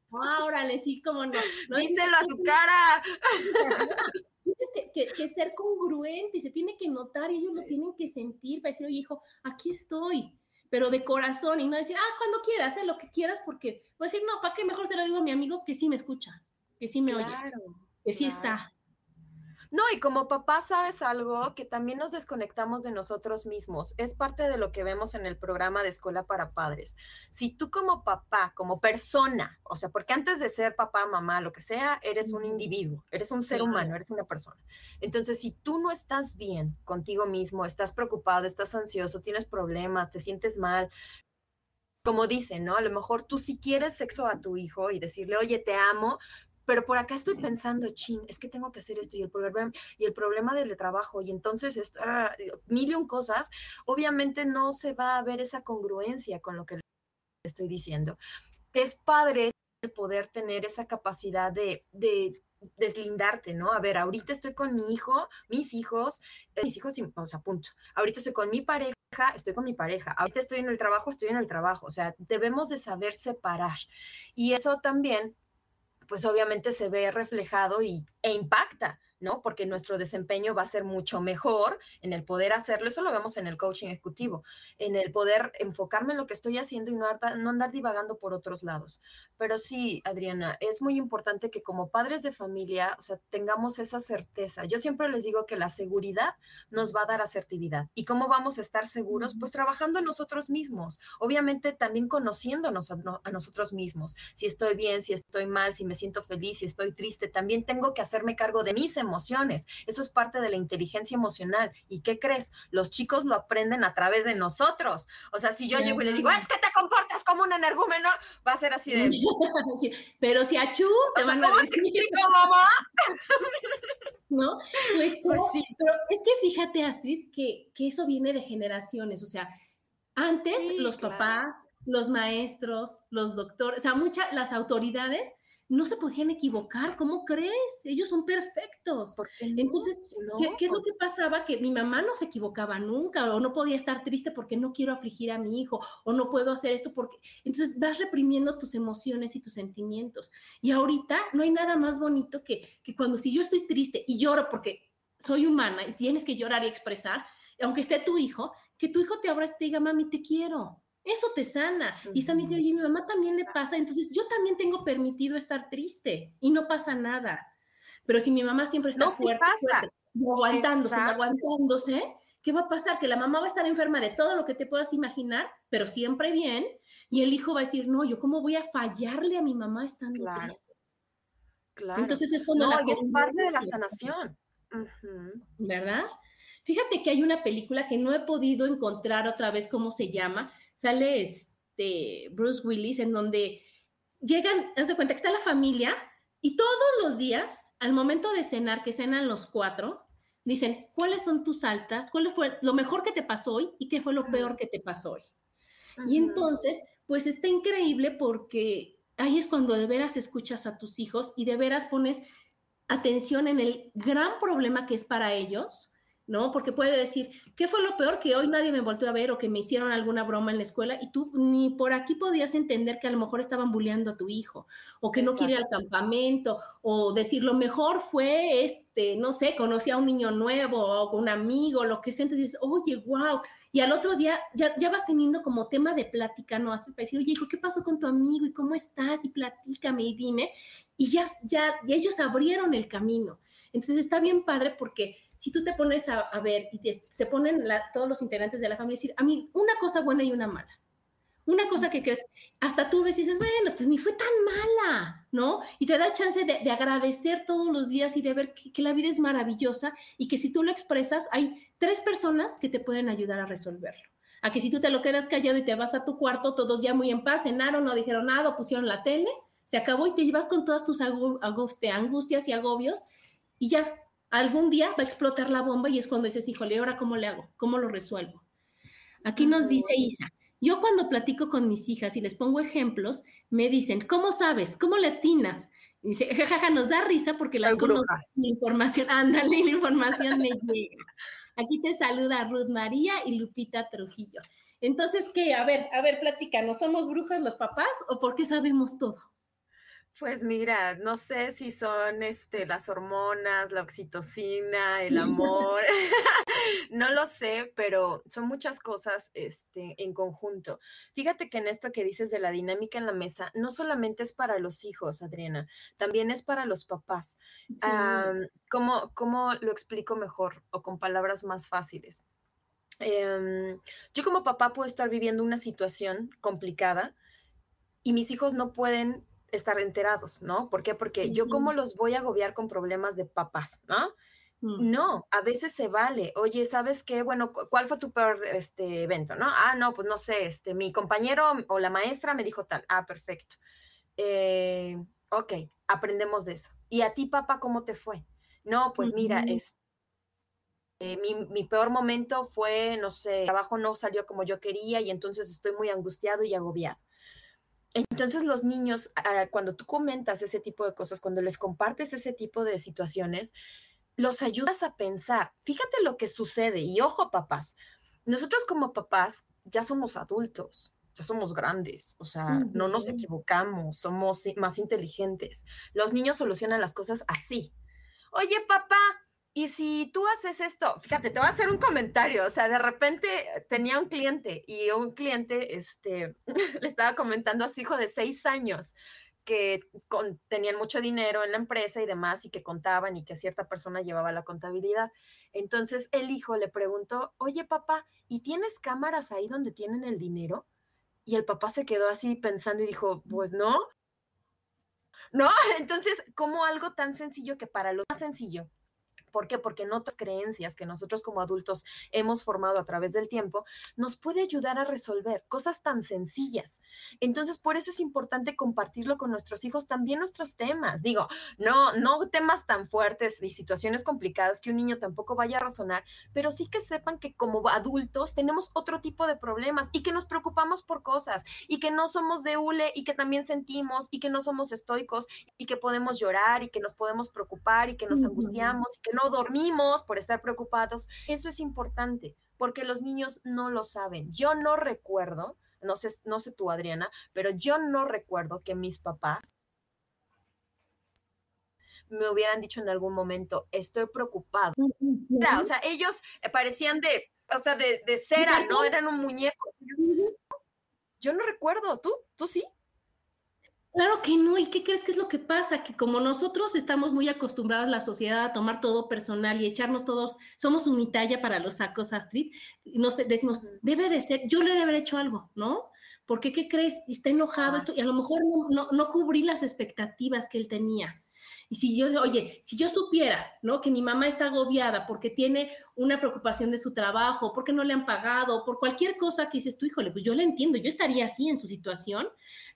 Órale, ah, sí, cómo no. Díselo a tu cara. Tienes que, que, ser congruente y se tiene que notar y ellos lo tienen que sentir para decir, oye, hijo, aquí estoy pero de corazón y no decir, ah, cuando quieras, haz lo que quieras, porque voy a decir, no, para que mejor se lo digo a mi amigo que sí me escucha que sí me oye, que sí está. No, y como papá sabes algo, que también nos desconectamos de nosotros mismos. Es parte de lo que vemos en el programa de Escuela para Padres. Si tú como papá, como persona, o sea, porque antes de ser papá, mamá, lo que sea, eres un individuo, eres un ser humano, eres una persona. Entonces, si tú no estás bien contigo mismo, estás preocupado, estás ansioso, tienes problemas, te sientes mal, como dicen, ¿no? A lo mejor tú si quieres sexo a tu hijo y decirle, oye, te amo, pero por acá estoy pensando, chin, es que tengo que hacer esto y el problema, y el problema del trabajo, y entonces esto, ah, mil y un cosas, obviamente no se va a ver esa congruencia con lo que estoy diciendo. Es padre poder tener esa capacidad de, de deslindarte, ¿no? A ver, ahorita estoy con mi hijo, mis hijos, eh, mis hijos, o sea, punto. Ahorita estoy con mi pareja, estoy con mi pareja. Ahorita estoy en el trabajo, estoy en el trabajo. O sea, debemos de saber separar. Y eso también, pues obviamente se ve reflejado y, e impacta ¿no? Porque nuestro desempeño va a ser mucho mejor en el poder hacerlo. Eso lo vemos en el coaching ejecutivo, en el poder enfocarme en lo que estoy haciendo y no, no andar divagando por otros lados. Pero sí, Adriana, es muy importante que como padres de familia, o sea, tengamos esa certeza. Yo siempre les digo que la seguridad nos va a dar asertividad. ¿Y cómo vamos a estar seguros? Pues trabajando en nosotros mismos. Obviamente también conociéndonos a, a nosotros mismos. Si estoy bien, si estoy mal, si me siento feliz, si estoy triste, también tengo que hacerme cargo de mis emociones emociones. Eso es parte de la inteligencia emocional. ¿Y qué crees? Los chicos lo aprenden a través de nosotros. O sea, si yo llego y le digo, es que te comportas como un energúmeno, va a ser así de... pero si a Chu te van a decir... mamá? ¿No? Pues, pues sí. Pero es que fíjate, Astrid, que, que eso viene de generaciones. O sea, antes los papás, los maestros, los doctores, o sea, muchas, las autoridades no se podían equivocar, ¿cómo crees? Ellos son perfectos. Entonces, ¿qué, es lo que pasaba? Que mi mamá no se equivocaba nunca, o no podía estar triste porque no quiero afligir a mi hijo, o no puedo hacer esto porque... Entonces vas reprimiendo tus emociones y tus sentimientos. Y ahorita no hay nada más bonito que, que cuando si yo estoy triste y lloro porque soy humana y tienes que llorar y expresar, aunque esté tu hijo, que tu hijo te abra y te diga, mami, te quiero eso te sana. Y están diciendo, oye, mi mamá también le pasa, entonces yo también tengo permitido estar triste y no pasa nada. Pero si mi mamá siempre está fuerte, aguantándose, aguantándose, ¿qué va a pasar? Que la mamá va a estar enferma de todo lo que te puedas imaginar, pero siempre bien, y el hijo va a decir, no, yo cómo voy a fallarle a mi mamá estando triste. Claro. Entonces es cuando la es parte de la sanación. ¿Verdad? Fíjate que hay una película que no he podido encontrar otra vez cómo se llama, sale este Bruce Willis en donde llegan, haz de cuenta que está la familia y todos los días, al momento de cenar, que cenan los cuatro, dicen, ¿cuáles son tus altas? ¿Cuál fue lo mejor que te pasó hoy y qué fue lo peor que te pasó hoy? Y entonces, pues está increíble porque ahí es cuando de veras escuchas a tus hijos y de veras pones atención en el gran problema que es para ellos ¿no? Porque puede decir, ¿qué fue lo peor que hoy nadie me volvió a ver o que me hicieron alguna broma en la escuela? Y tú ni por aquí podías entender que a lo mejor estaban bulleando a tu hijo o que no quiere ir al campamento o decir, lo mejor fue, este, no sé, conocí a un niño nuevo o un amigo, lo que sea. Entonces dices, oye, wow. Y al otro día ya, ya vas teniendo como tema de plática, ¿no? Así para decir, oye, hijo, ¿qué pasó con tu amigo? ¿Y cómo estás? Y platícame y dime. Y ya, ya, y ellos abrieron el camino. Entonces está bien padre porque si tú te pones a, ver y se ponen todos los integrantes de la familia y decir, a mí una cosa buena y una mala. Una cosa que crees, hasta tú ves y dices, bueno, pues ni fue tan mala, ¿no? Y te da chance de, agradecer todos los días y de ver que, la vida es maravillosa y que si tú lo expresas, hay tres personas que te pueden ayudar a resolverlo. A que si tú te lo quedas callado y te vas a tu cuarto, todos ya muy en paz, cenaron, no dijeron nada, pusieron la tele, se acabó y te llevas con todas tus angustias y agobios y ya algún día va a explotar la bomba y es cuando dices, híjole, ¿ahora cómo le hago? ¿Cómo lo resuelvo? Aquí nos dice Isa, yo cuando platico con mis hijas y les pongo ejemplos, me dicen, ¿cómo sabes? ¿Cómo le atinas? dice, jajaja, nos da risa porque las conozco, la información, ándale, la información me llega. Aquí te saluda Ruth María y Lupita Trujillo. Entonces, ¿qué? A ver, a ver, platícanos, ¿somos brujas los papás o por qué sabemos todo? Pues mira, no sé si son este, las hormonas, la oxitocina, el amor, no lo sé, pero son muchas cosas este, en conjunto. Fíjate que en esto que dices de la dinámica en la mesa, no solamente es para los hijos, Adriana, también es para los papás. ¿cómo, ¿Cómo lo explico mejor o con palabras más fáciles? Em, yo como papá puedo estar viviendo una situación complicada y mis hijos no pueden estar enterados, ¿no? ¿Por qué? Porque yo cómo los voy a agobiar con problemas de papás, ¿no? Mm. No, a veces se vale. Oye, ¿sabes qué? Bueno, ¿cuál fue tu peor este, evento, no? Ah, no, pues no sé, este, mi compañero o la maestra me dijo tal. Ah, perfecto. Eh, ok, aprendemos de eso. ¿Y a ti, papá, cómo te fue? No, pues mira, es, eh, mi, mi, peor momento fue, no sé, el trabajo no salió como yo quería y entonces estoy muy angustiado y agobiado Entonces los niños, ah, cuando tú comentas ese tipo de cosas, cuando les compartes ese tipo de situaciones, los ayudas a pensar. Fíjate lo que sucede y ojo papás, nosotros como papás ya somos adultos, ya somos grandes, o sea, no nos equivocamos, somos más inteligentes. Los niños solucionan las cosas así. Oye papá, y si tú haces esto, fíjate, te voy a hacer un comentario, o sea, de repente tenía un cliente y un cliente este, le estaba comentando a su hijo de seis años que tenían mucho dinero en la empresa y demás y que contaban y que cierta persona llevaba la contabilidad. Entonces el hijo le preguntó, oye papá, ¿y tienes cámaras ahí donde tienen el dinero? Y el papá se quedó así pensando y dijo, pues no. No, entonces, como algo tan sencillo que para lo más sencillo ¿Por qué? Porque en otras creencias que nosotros como adultos hemos formado a través del tiempo, nos puede ayudar a resolver cosas tan sencillas. Entonces, por eso es importante compartirlo con nuestros hijos, también nuestros temas. Digo, no, no temas tan fuertes y situaciones complicadas que un niño tampoco vaya a razonar, pero sí que sepan que como adultos tenemos otro tipo de problemas y que nos preocupamos por cosas y que no somos de hule y que también sentimos y que no somos estoicos y que podemos llorar y que nos podemos preocupar y que nos angustiamos y que no dormimos por estar preocupados. Eso es importante porque los niños no lo saben. Yo no recuerdo, no sé, no sé tú Adriana, pero yo no recuerdo que mis papás me hubieran dicho en algún momento, estoy preocupado. O sea, ellos parecían de, o sea, de, de cera, ¿no? Eran un muñeco. Yo no recuerdo, ¿tú? ¿Tú sí? Claro que no, ¿y qué crees que es lo que pasa? Que como nosotros estamos muy acostumbrados la sociedad a tomar todo personal y echarnos todos, somos unitalla para los sacos Astrid, nos decimos, debe de ser, yo le debe haber hecho algo, ¿no? Porque, ¿qué crees? Está enojado ah, esto, y a lo mejor no, no cubrí las expectativas que él tenía. Y si yo, oye, si yo supiera, ¿no? Que mi mamá está agobiada porque tiene una preocupación de su trabajo, porque no le han pagado, por cualquier cosa que dices tú, híjole, pues yo le entiendo, yo estaría así en su situación.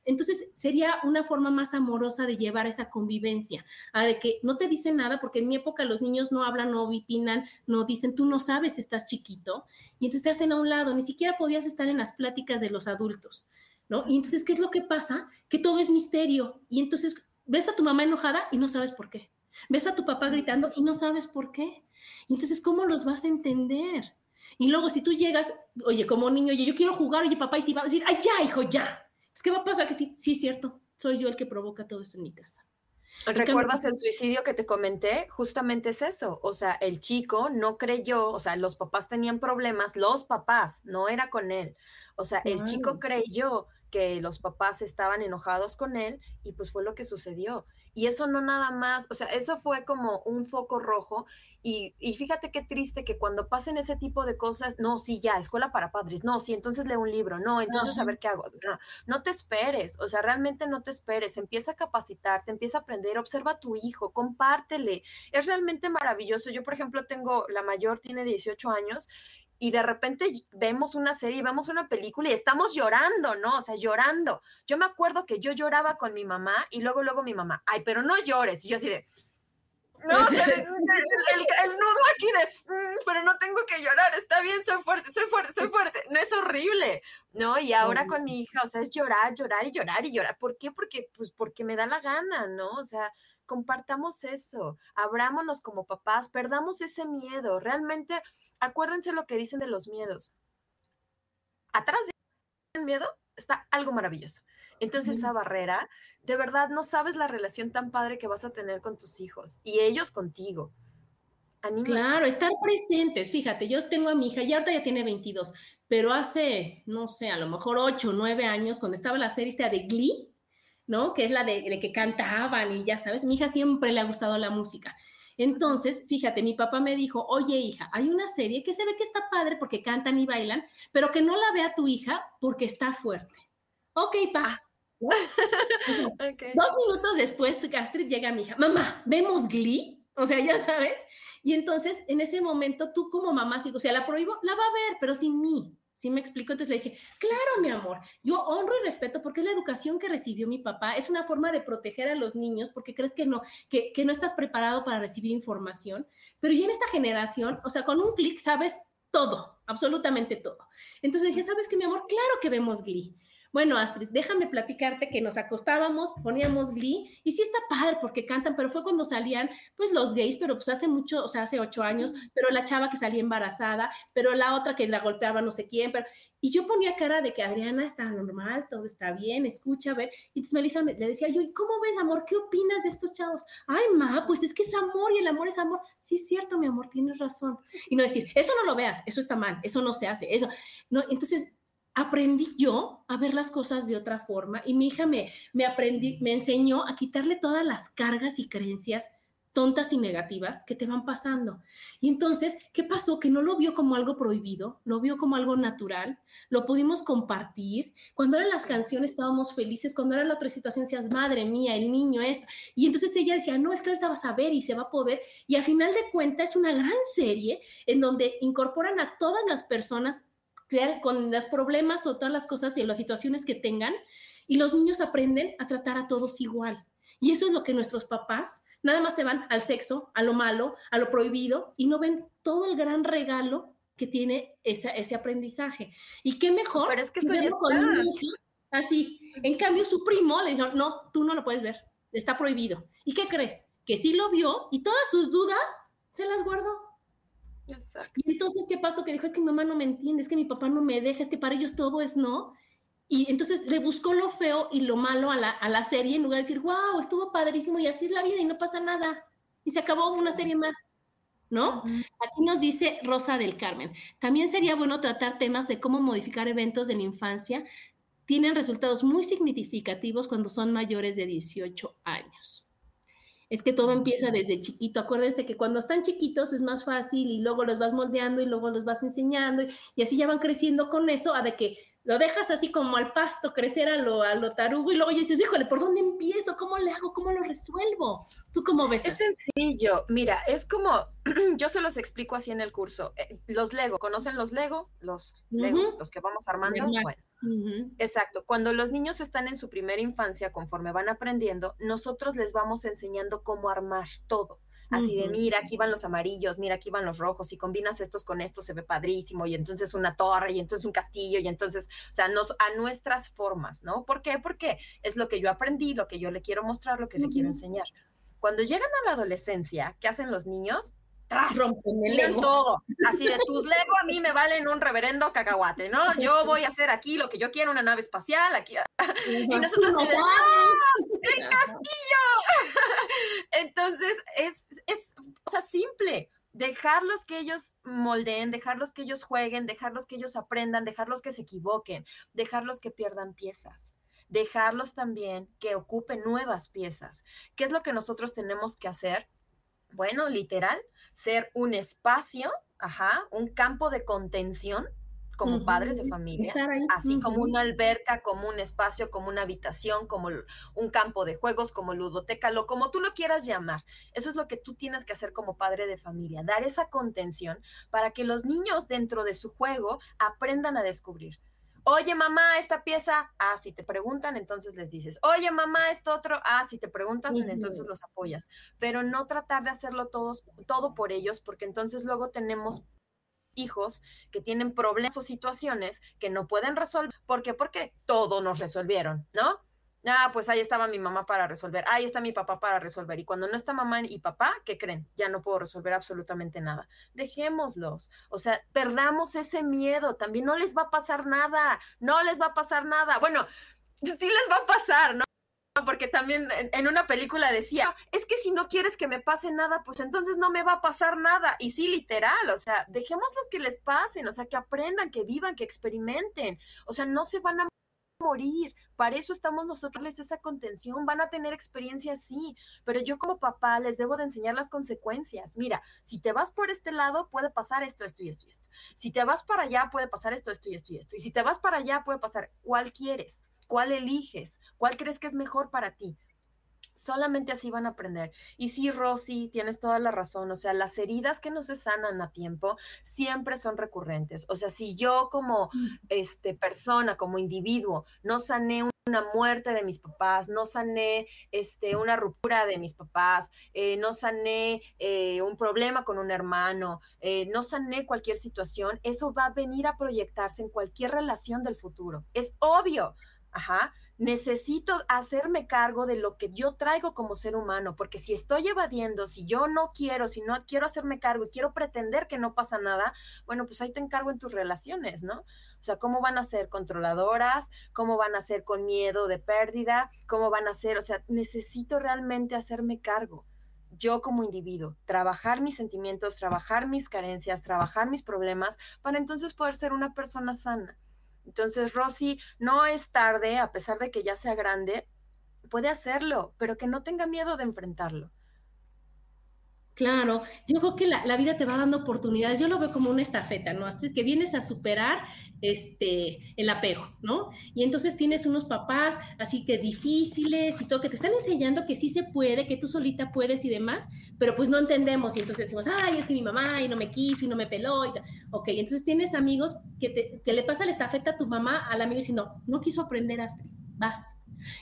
Entonces sería una forma más amorosa de llevar esa convivencia, a de que no te dicen nada, porque en mi época los niños no hablan, no opinan, no dicen, tú no sabes, estás chiquito, y entonces te hacen a un lado, ni siquiera podías estar en las pláticas de los adultos. ¿No? Y entonces, ¿qué es lo que pasa? Que todo es misterio. Y entonces ves a tu mamá enojada y no sabes por qué. Ves a tu papá gritando y no sabes por qué. Entonces, ¿cómo los vas a entender? Y luego, si tú llegas, oye, como niño, oye, yo quiero jugar, oye, papá, y si va a decir, ay, ya, hijo, ya. Es que va a pasar que sí, sí, es cierto. Soy yo el que provoca todo esto en mi casa. ¿Recuerdas el suicidio que te comenté? Justamente es eso. O sea, el chico no creyó, o sea, los papás tenían problemas, los papás, no era con él. O sea, el chico creyó que los papás estaban enojados con él y pues fue lo que sucedió. Y eso no nada más, o sea, eso fue como un foco rojo y, fíjate qué triste que cuando pasen ese tipo de cosas, no, sí, ya, escuela para padres, no, sí, entonces lee un libro, no, entonces a ver qué hago. No, no te esperes, o sea, realmente no te esperes, empieza a capacitarte, empieza a aprender, observa a tu hijo, compártele. Es realmente maravilloso. Yo, por ejemplo, tengo, la mayor tiene 18 años y de repente vemos una serie, vemos una película y estamos llorando, ¿no? O sea, llorando. Yo me acuerdo que yo lloraba con mi mamá y luego, luego mi mamá, ay, pero no llores. Y yo así de, no, o sea, el, nudo aquí de, mm, pero no tengo que llorar, está bien, soy fuerte, soy fuerte, soy fuerte. No es horrible, ¿no? Y ahora con mi hija, o sea, es llorar, llorar y llorar y llorar. ¿Por qué? Porque, pues, porque me da la gana, ¿no? O sea, compartamos eso, abrámonos como papás, perdamos ese miedo. Realmente, acuérdense lo que dicen de los miedos. Atrás del miedo está algo maravilloso. Entonces, esa barrera, de verdad, no sabes la relación tan padre que vas a tener con tus hijos y ellos contigo. Claro, estar presentes. Fíjate, yo tengo a mi hija, y ahorita ya tiene 22, pero hace, no sé, a lo mejor 8 o 9 años, cuando estaba la serie de Glee, ¿no? Que es la de, que cantaban y ya sabes, mi hija siempre le ha gustado la música. Entonces, fíjate, mi papá me dijo, oye hija, hay una serie que se ve que está padre porque cantan y bailan, pero que no la vea tu hija porque está fuerte. Ok, pa. Dos minutos después, Astrid llega a mi hija, mamá, ¿vemos Glee? O sea, ya sabes. Y entonces, en ese momento, tú como mamá, si o sea, la prohíbo, la va a ver, pero sin mí. ¿Sí me explico? Entonces le dije, claro, mi amor, yo honro y respeto porque es la educación que recibió mi papá, es una forma de proteger a los niños porque crees que no, que, que no estás preparado para recibir información, pero ya en esta generación, o sea, con un clic sabes todo, absolutamente todo. Entonces dije, ¿sabes qué, mi amor? Claro que vemos Glee. Bueno, Astrid, déjame platicarte que nos acostábamos, poníamos Glee, y sí está padre porque cantan, pero fue cuando salían, pues, los gays, pero pues hace mucho, o sea, hace ocho años, pero la chava que salía embarazada, pero la otra que la golpeaba no sé quién, pero... Y yo ponía cara de que Adriana está normal, todo está bien, escucha, a ver. Y entonces Melissa le decía yo, ¿y cómo ves, amor? ¿Qué opinas de estos chavos? Ay, ma, pues es que es amor y el amor es amor. Sí, es cierto, mi amor, tienes razón. Y no decir, eso no lo veas, eso está mal, eso no se hace, eso. No, entonces aprendí yo a ver las cosas de otra forma y mi hija me, me, aprendí, me enseñó a quitarle todas las cargas y creencias tontas y negativas que te van pasando. Y entonces, ¿qué pasó? Que no lo vio como algo prohibido, lo vio como algo natural, lo pudimos compartir. Cuando eran las canciones estábamos felices, cuando era la otra situación decías, madre mía, el niño, esto. Y entonces ella decía, no, es que ahorita vas a ver y se va a poder. Y al final de cuentas es una gran serie en donde incorporan a todas las personas con los problemas o todas las cosas y las situaciones que tengan, y los niños aprenden a tratar a todos igual. Y eso es lo que nuestros papás nada más se van al sexo, a lo malo, a lo prohibido, y no ven todo el gran regalo que tiene ese aprendizaje. Y qué mejor Pero es que eso ya así. En cambio, su primo le dijo, no, tú no lo puedes ver, está prohibido. ¿Y qué crees? Que sí lo vio y todas sus dudas se las guardó. Y entonces, ¿qué pasó? Que dijo, es que mi mamá no me entiende, es que mi papá no me deja, es que para ellos todo es no. Y entonces le buscó lo feo y lo malo a la, a la serie en lugar de decir, wow, estuvo padrísimo y así es la vida y no pasa nada. Y se acabó una serie más. ¿no? Aquí nos dice Rosa del Carmen. También sería bueno tratar temas de cómo modificar eventos de la infancia. Tienen resultados muy significativos cuando son mayores de 18 años es que todo empieza desde chiquito. Acuérdense que cuando están chiquitos es más fácil y luego los vas moldeando y luego los vas enseñando y, así ya van creciendo con eso, a de que lo dejas así como al pasto crecer a lo, a lo tarugo y luego ya dices, híjole, ¿por dónde empiezo? ¿Cómo le hago? ¿Cómo lo resuelvo? ¿Tú cómo ves? Es sencillo. Mira, es como, yo se los explico así en el curso. Eh, los Lego, ¿conocen los Lego? Los Lego, los que vamos armando. Bueno, Exacto. Cuando los niños están en su primera infancia, conforme van aprendiendo, nosotros les vamos enseñando cómo armar todo. Así de, mira, aquí van los amarillos, mira, aquí van los rojos, y combinas estos con estos, se ve padrísimo, y entonces una torre, y entonces un castillo, y entonces, o sea, nos, a nuestras formas, ¿no? ¿Por qué? Porque es lo que yo aprendí, lo que yo le quiero mostrar, lo que le quiero enseñar. Cuando llegan a la adolescencia, ¿qué hacen los niños? rompen todo. Así de tus Lego a mí me valen un reverendo cacahuate, ¿no? Yo voy a hacer aquí lo que yo quiero, una nave espacial, aquí. Y nosotros así de, ¡El castillo! Entonces, es, es, o sea, simple. Dejarlos que ellos moldeen, dejarlos que ellos jueguen, dejarlos que ellos aprendan, dejarlos que se equivoquen, dejarlos que pierdan piezas dejarlos también que ocupen nuevas piezas. ¿Qué es lo que nosotros tenemos que hacer? Bueno, literal, ser un espacio, ajá, un campo de contención como padres de familia, así como una alberca, como un espacio, como una habitación, como un campo de juegos, como ludoteca, lo como tú lo quieras llamar. Eso es lo que tú tienes que hacer como padre de familia, dar esa contención para que los niños dentro de su juego aprendan a descubrir Oye, mamá, esta pieza, ah, si te preguntan, entonces les dices, oye, mamá, esto otro, ah, si te preguntas, entonces los apoyas, pero no tratar de hacerlo todos, todo por ellos, porque entonces luego tenemos hijos que tienen problemas o situaciones que no pueden resolver. ¿Por qué? Porque todo nos resolvieron, ¿no? Ah, pues ahí estaba mi mamá para resolver. Ahí está mi papá para resolver. Y cuando no está mamá y papá, ¿qué creen? Ya no puedo resolver absolutamente nada. Dejémoslos. O sea, perdamos ese miedo. También no les va a pasar nada. No les va a pasar nada. Bueno, sí les va a pasar, ¿no? Porque también en una película decía, es que si no quieres que me pase nada, pues entonces no me va a pasar nada. Y sí, literal, o sea, dejémoslos que les pasen, o sea, que aprendan, que vivan, que experimenten. O sea, no se van a morir. Para eso estamos nosotros, les esa contención, van a tener experiencia sí, pero yo como papá les debo de enseñar las consecuencias. Mira, si te vas por este lado, puede pasar esto, esto y esto y esto. Si te vas para allá, puede pasar esto, esto y esto y esto. Y si te vas para allá, puede pasar cuál quieres, cuál eliges, cuál crees que es mejor para ti. Solamente así van a aprender. Y sí, Rosy, tienes toda la razón. O sea, las heridas que no se sanan a tiempo siempre son recurrentes. O sea, si yo como mm. este, persona, como individuo, no sané una muerte de mis papás, no sané este, una ruptura de mis papás, eh, no sané eh, un problema con un hermano, eh, no sané cualquier situación, eso va a venir a proyectarse en cualquier relación del futuro. Es obvio Ajá. Necesito hacerme cargo de lo que yo traigo como ser humano, porque si estoy evadiendo, si yo no quiero, si no quiero hacerme cargo y quiero pretender que no pasa nada, bueno, pues ahí te encargo en tus relaciones, ¿no? O sea, ¿cómo van a ser controladoras? ¿Cómo van a ser con miedo de pérdida? ¿Cómo van a ser? O sea, necesito realmente hacerme cargo yo como individuo, trabajar mis sentimientos, trabajar mis carencias, trabajar mis problemas, para entonces poder ser una persona sana. Entonces, Rosy, no es tarde, a pesar de que ya sea grande, puede hacerlo, pero que no tenga miedo de enfrentarlo. Claro, yo creo que la, vida te va dando oportunidades. Yo lo veo como una estafeta, ¿no? Así que vienes a superar este, el apego, ¿no? Y entonces tienes unos papás así que difíciles y todo, que te están enseñando que sí se puede, que tú solita puedes y demás, pero pues no entendemos. Y entonces decimos, ay, es que mi mamá y no me quiso y no me peló. Y tal. Ok, entonces tienes amigos que, te, que le pasa la estafeta a tu mamá al amigo diciendo, no quiso aprender, Astrid, vas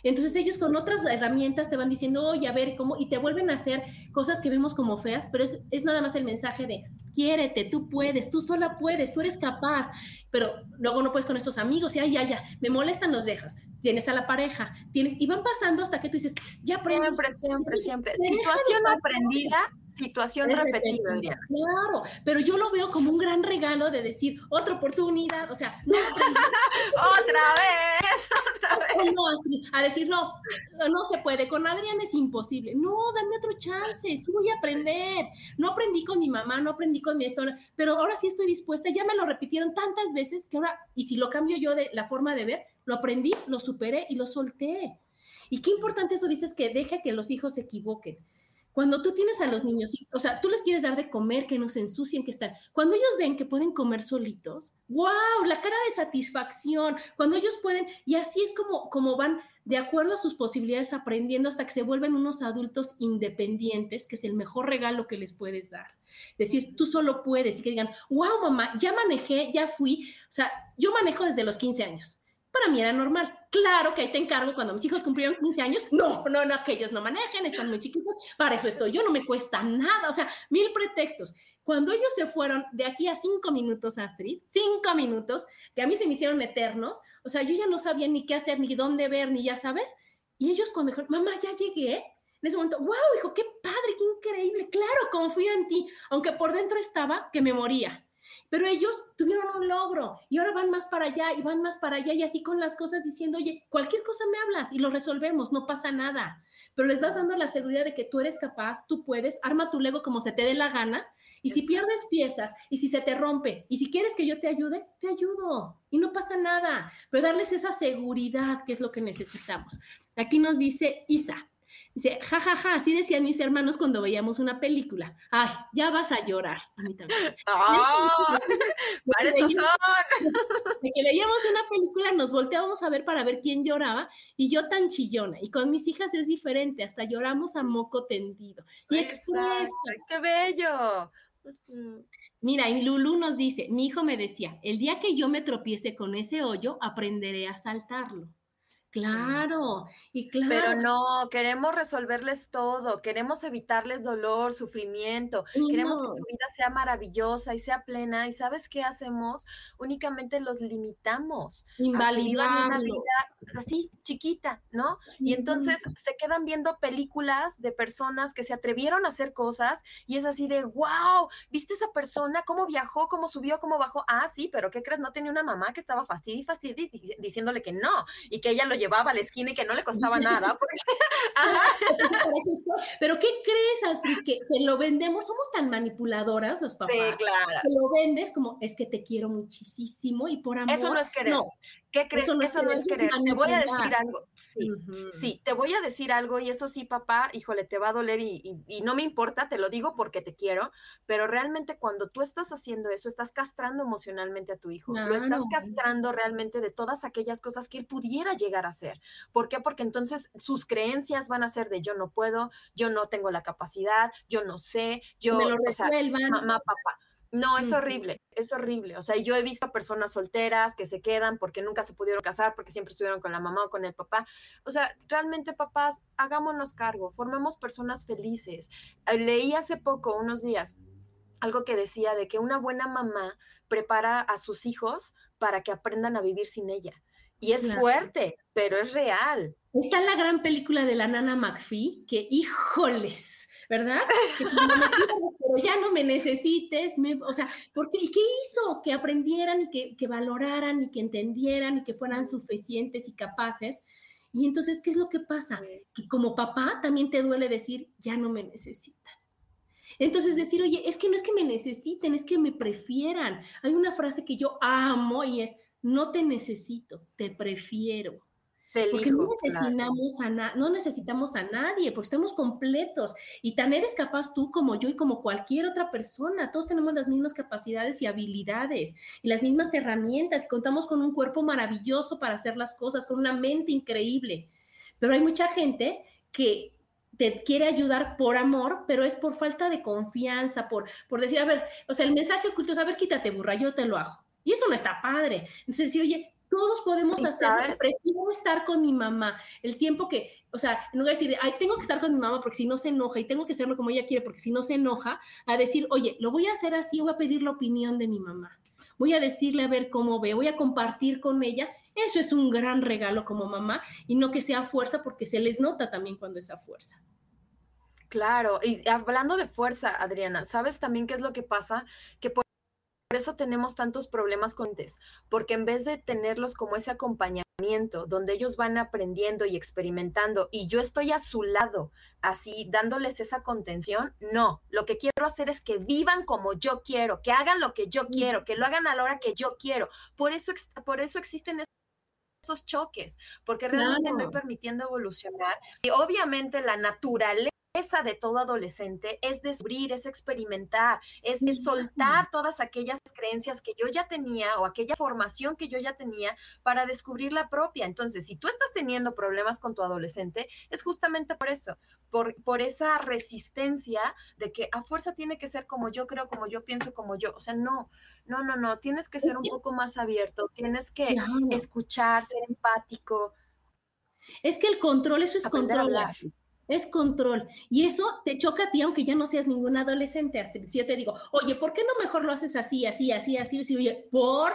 entonces ellos con otras herramientas te van diciendo, oye, a ver cómo, y te vuelven a hacer cosas que vemos como feas, pero es, es nada más el mensaje de, quiérete, tú puedes, tú sola puedes, tú eres capaz, pero luego no puedes con estos amigos, y ay, ya, ya, me molestan, los dejas. Tienes a la pareja, tienes, y van pasando hasta que tú dices, ya aprendí. Siempre, siempre, siempre. Situación aprendida situación repetida. Claro, pero yo lo veo como un gran regalo de decir otra oportunidad, o sea, no otra vez, otra vez. a decir no, no se puede, con Adrián es imposible. No, dame otro chance, sí voy a aprender. No aprendí con mi mamá, no aprendí con mi esto, pero ahora sí estoy dispuesta, ya me lo repitieron tantas veces que ahora, y si lo cambio yo de la forma de ver, lo aprendí, lo superé y lo solté. Y qué importante eso dices que deja que los hijos se equivoquen. Cuando tú tienes a los niños, o sea, tú les quieres dar de comer, que no se ensucien, que están. Cuando ellos ven que pueden comer solitos, wow, la cara de satisfacción. Cuando ellos pueden, y así es como, como van de acuerdo a sus posibilidades aprendiendo hasta que se vuelven unos adultos independientes, que es el mejor regalo que les puedes dar. Decir, tú solo puedes y que digan, wow, mamá, ya manejé, ya fui. O sea, yo manejo desde los 15 años para mí era normal. Claro que ahí te encargo cuando mis hijos cumplieron 15 años. No, no, no, que ellos no manejen, están muy chiquitos. Para eso estoy yo, no me cuesta nada. O sea, mil pretextos. Cuando ellos se fueron de aquí a cinco minutos, Astrid, cinco minutos, que a mí se me hicieron eternos, o sea, yo ya no sabía ni qué hacer, ni dónde ver, ni ya sabes. Y ellos cuando dijeron, mamá, ya llegué, en ese momento, wow, hijo, qué padre, qué increíble, claro, confío en ti, aunque por dentro estaba que me moría. Pero ellos tuvieron un logro y ahora van más para allá y van más para allá y así con las cosas diciendo, oye, cualquier cosa me hablas y lo resolvemos, no pasa nada. Pero les vas dando la seguridad de que tú eres capaz, tú puedes, arma tu Lego como se te dé la gana. Y si pierdes piezas y si se te rompe y si quieres que yo te ayude, te ayudo y no pasa nada. Pero darles esa seguridad que es lo que necesitamos. Aquí nos dice Isa, Dice, jajaja, ja, ja, así decían mis hermanos cuando veíamos una película. Ay, ya vas a llorar. A mí también. ¡Oh! para eso son. De que veíamos una película, nos volteábamos a ver para ver quién lloraba y yo tan chillona. Y con mis hijas es diferente, hasta lloramos a moco tendido. Y expresa. ¡Qué bello! Mira, y Lulu nos dice, mi hijo me decía, el día que yo me tropiece con ese hoyo, aprenderé a saltarlo. Claro, y claro. Pero no, queremos resolverles todo, queremos evitarles dolor, sufrimiento, queremos que su vida sea maravillosa y sea plena. ¿Y sabes qué hacemos? Únicamente los limitamos. Invalidando. una vida así, chiquita, ¿no? Y entonces se quedan viendo películas de personas que se atrevieron a hacer cosas y es así de, wow, ¿viste esa persona? ¿Cómo viajó? ¿Cómo subió? ¿Cómo bajó? Ah, sí, pero ¿qué crees? No tenía una mamá que estaba fastidia y fastidia diciéndole que no y que ella lo llevaba a la esquina y que no le costaba nada. Pero ¿qué crees, Astrid? Que, lo vendemos, somos tan manipuladoras los papás. Sí, claro. Que lo vendes como, es que te quiero muchísimo y por amor. Eso no es querer. No, ¿Qué crees? Eso no, es, querer. Te voy a decir algo. Sí, sí, te voy a decir algo y eso sí, papá, híjole, te va a doler y, no me importa, te lo digo porque te quiero, pero realmente cuando tú estás haciendo eso, estás castrando emocionalmente a tu hijo, lo estás castrando realmente de todas aquellas cosas que él pudiera llegar a hacer. ¿Por qué? Porque entonces sus creencias van a ser de yo no puedo, yo no tengo la capacidad, yo no sé, yo, me lo resuelvan. mamá, papá no, es horrible, es horrible. O sea, yo he visto personas solteras que se quedan porque nunca se pudieron casar, porque siempre estuvieron con la mamá o con el papá. O sea, realmente papás, hagámonos cargo, formemos personas felices. Eh, leí hace poco, unos días, algo que decía de que una buena mamá prepara a sus hijos para que aprendan a vivir sin ella. Y es fuerte, pero es real. Está la gran película de la nana McPhee, que híjoles, ¿verdad? pero ya no me necesites, o sea, ¿por qué? ¿y qué hizo? Que aprendieran y que, que valoraran y que entendieran y que fueran suficientes y capaces. Y entonces, ¿qué es lo que pasa? Que como papá también te duele decir, ya no me necesitan. Entonces decir, oye, es que no es que me necesiten, es que me prefieran. Hay una frase que yo amo y es, no te necesito, te prefiero porque no necesitamos, a no necesitamos a nadie, porque estamos completos. Y tan eres capaz tú como yo y como cualquier otra persona. Todos tenemos las mismas capacidades y habilidades y las mismas herramientas. Y contamos con un cuerpo maravilloso para hacer las cosas, con una mente increíble. Pero hay mucha gente que te quiere ayudar por amor, pero es por falta de confianza, por, por decir, a ver, o sea, el mensaje oculto es, a ver, quítate burra, yo te lo hago. Y eso no está padre. Entonces decir, oye, todos podemos hacerlo. Prefiero estar con mi mamá. El tiempo que, o sea, en lugar de decir, ay, tengo que estar con mi mamá porque si no se enoja y tengo que hacerlo como ella quiere porque si no se enoja, a decir, oye, lo voy a hacer así, voy a pedir la opinión de mi mamá. Voy a decirle a ver cómo ve, voy a compartir con ella. Eso es un gran regalo como mamá y no que sea fuerza porque se les nota también cuando es a fuerza. Claro, y hablando de fuerza, Adriana, ¿sabes también qué es lo que pasa? Que por por eso tenemos tantos problemas con TES, porque en vez de tenerlos como ese acompañamiento, donde ellos van aprendiendo y experimentando, y yo estoy a su lado, así dándoles esa contención, no, lo que quiero hacer es que vivan como yo quiero, que hagan lo que yo quiero, que lo hagan a la hora que yo quiero. Por eso, por eso existen esos choques, porque realmente estoy permitiendo evolucionar. Y obviamente la naturaleza de todo adolescente es descubrir, es experimentar, es, soltar todas aquellas creencias que yo ya tenía o aquella formación que yo ya tenía para descubrir la propia. Entonces, si tú estás teniendo problemas con tu adolescente, es justamente por eso, por, por esa resistencia de que a fuerza tiene que ser como yo creo, como yo pienso, como yo. O sea, no, no, no, no, tienes que ser un poco más abierto, tienes que escuchar, ser empático. Es que el control, eso es control es control. Y eso te choca a ti, aunque ya no seas ningún adolescente. Hasta si yo te digo, oye, ¿por qué no mejor lo haces así, así, así, así? así? Oye, por,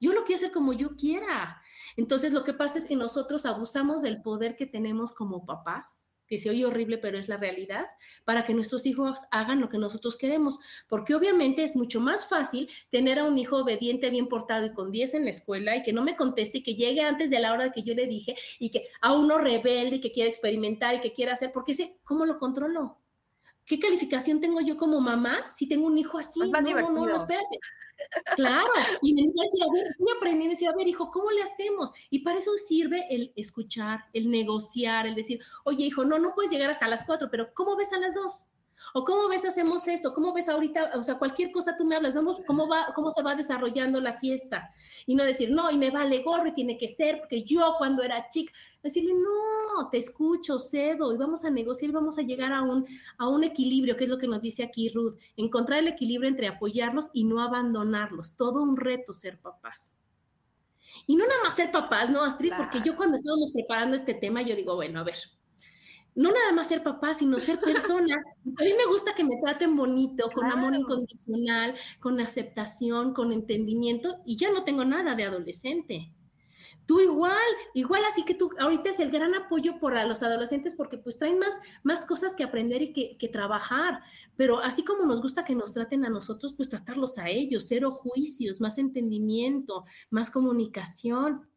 yo lo quiero hacer como yo quiera. Entonces, lo que pasa es que nosotros abusamos del poder que tenemos como papás que se oye horrible, pero es la realidad, para que nuestros hijos hagan lo que nosotros queremos. Porque obviamente es mucho más fácil tener a un hijo obediente, bien portado y con 10 en la escuela y que no me conteste y que llegue antes de la hora que yo le dije y que a uno rebelde y que quiera experimentar y que quiera hacer, porque sé cómo lo controlo. ¿Qué calificación tengo yo como mamá si tengo un hijo así? Pues no, no, no, espérate. Claro, y me decir, a ver, voy a decir, a ver, hijo, ¿cómo le hacemos? Y para eso sirve el escuchar, el negociar, el decir, oye, hijo, no, no puedes llegar hasta las cuatro, pero ¿cómo ves a las dos? O cómo ves hacemos esto, cómo ves ahorita, o sea, cualquier cosa tú me hablas, vamos, cómo va, cómo se va desarrollando la fiesta. Y no decir, no, y me vale gorro y tiene que ser, porque yo cuando era chica, decirle, no, te escucho, cedo, y vamos a negociar, vamos a llegar a un, a un equilibrio, que es lo que nos dice aquí Ruth, encontrar el equilibrio entre apoyarlos y no abandonarlos. Todo un reto ser papás. Y no nada más ser papás, ¿no, Astrid? Porque yo cuando estábamos preparando este tema, yo digo, bueno, a ver, no nada más ser papá, sino ser persona. A mí me gusta que me traten bonito, con amor incondicional, con aceptación, con entendimiento, y ya no tengo nada de adolescente. Tú igual, igual así que tú ahorita es el gran apoyo para los adolescentes porque pues traen más, más cosas que aprender y que, que trabajar, pero así como nos gusta que nos traten a nosotros, pues tratarlos a ellos, cero juicios, más entendimiento, más comunicación.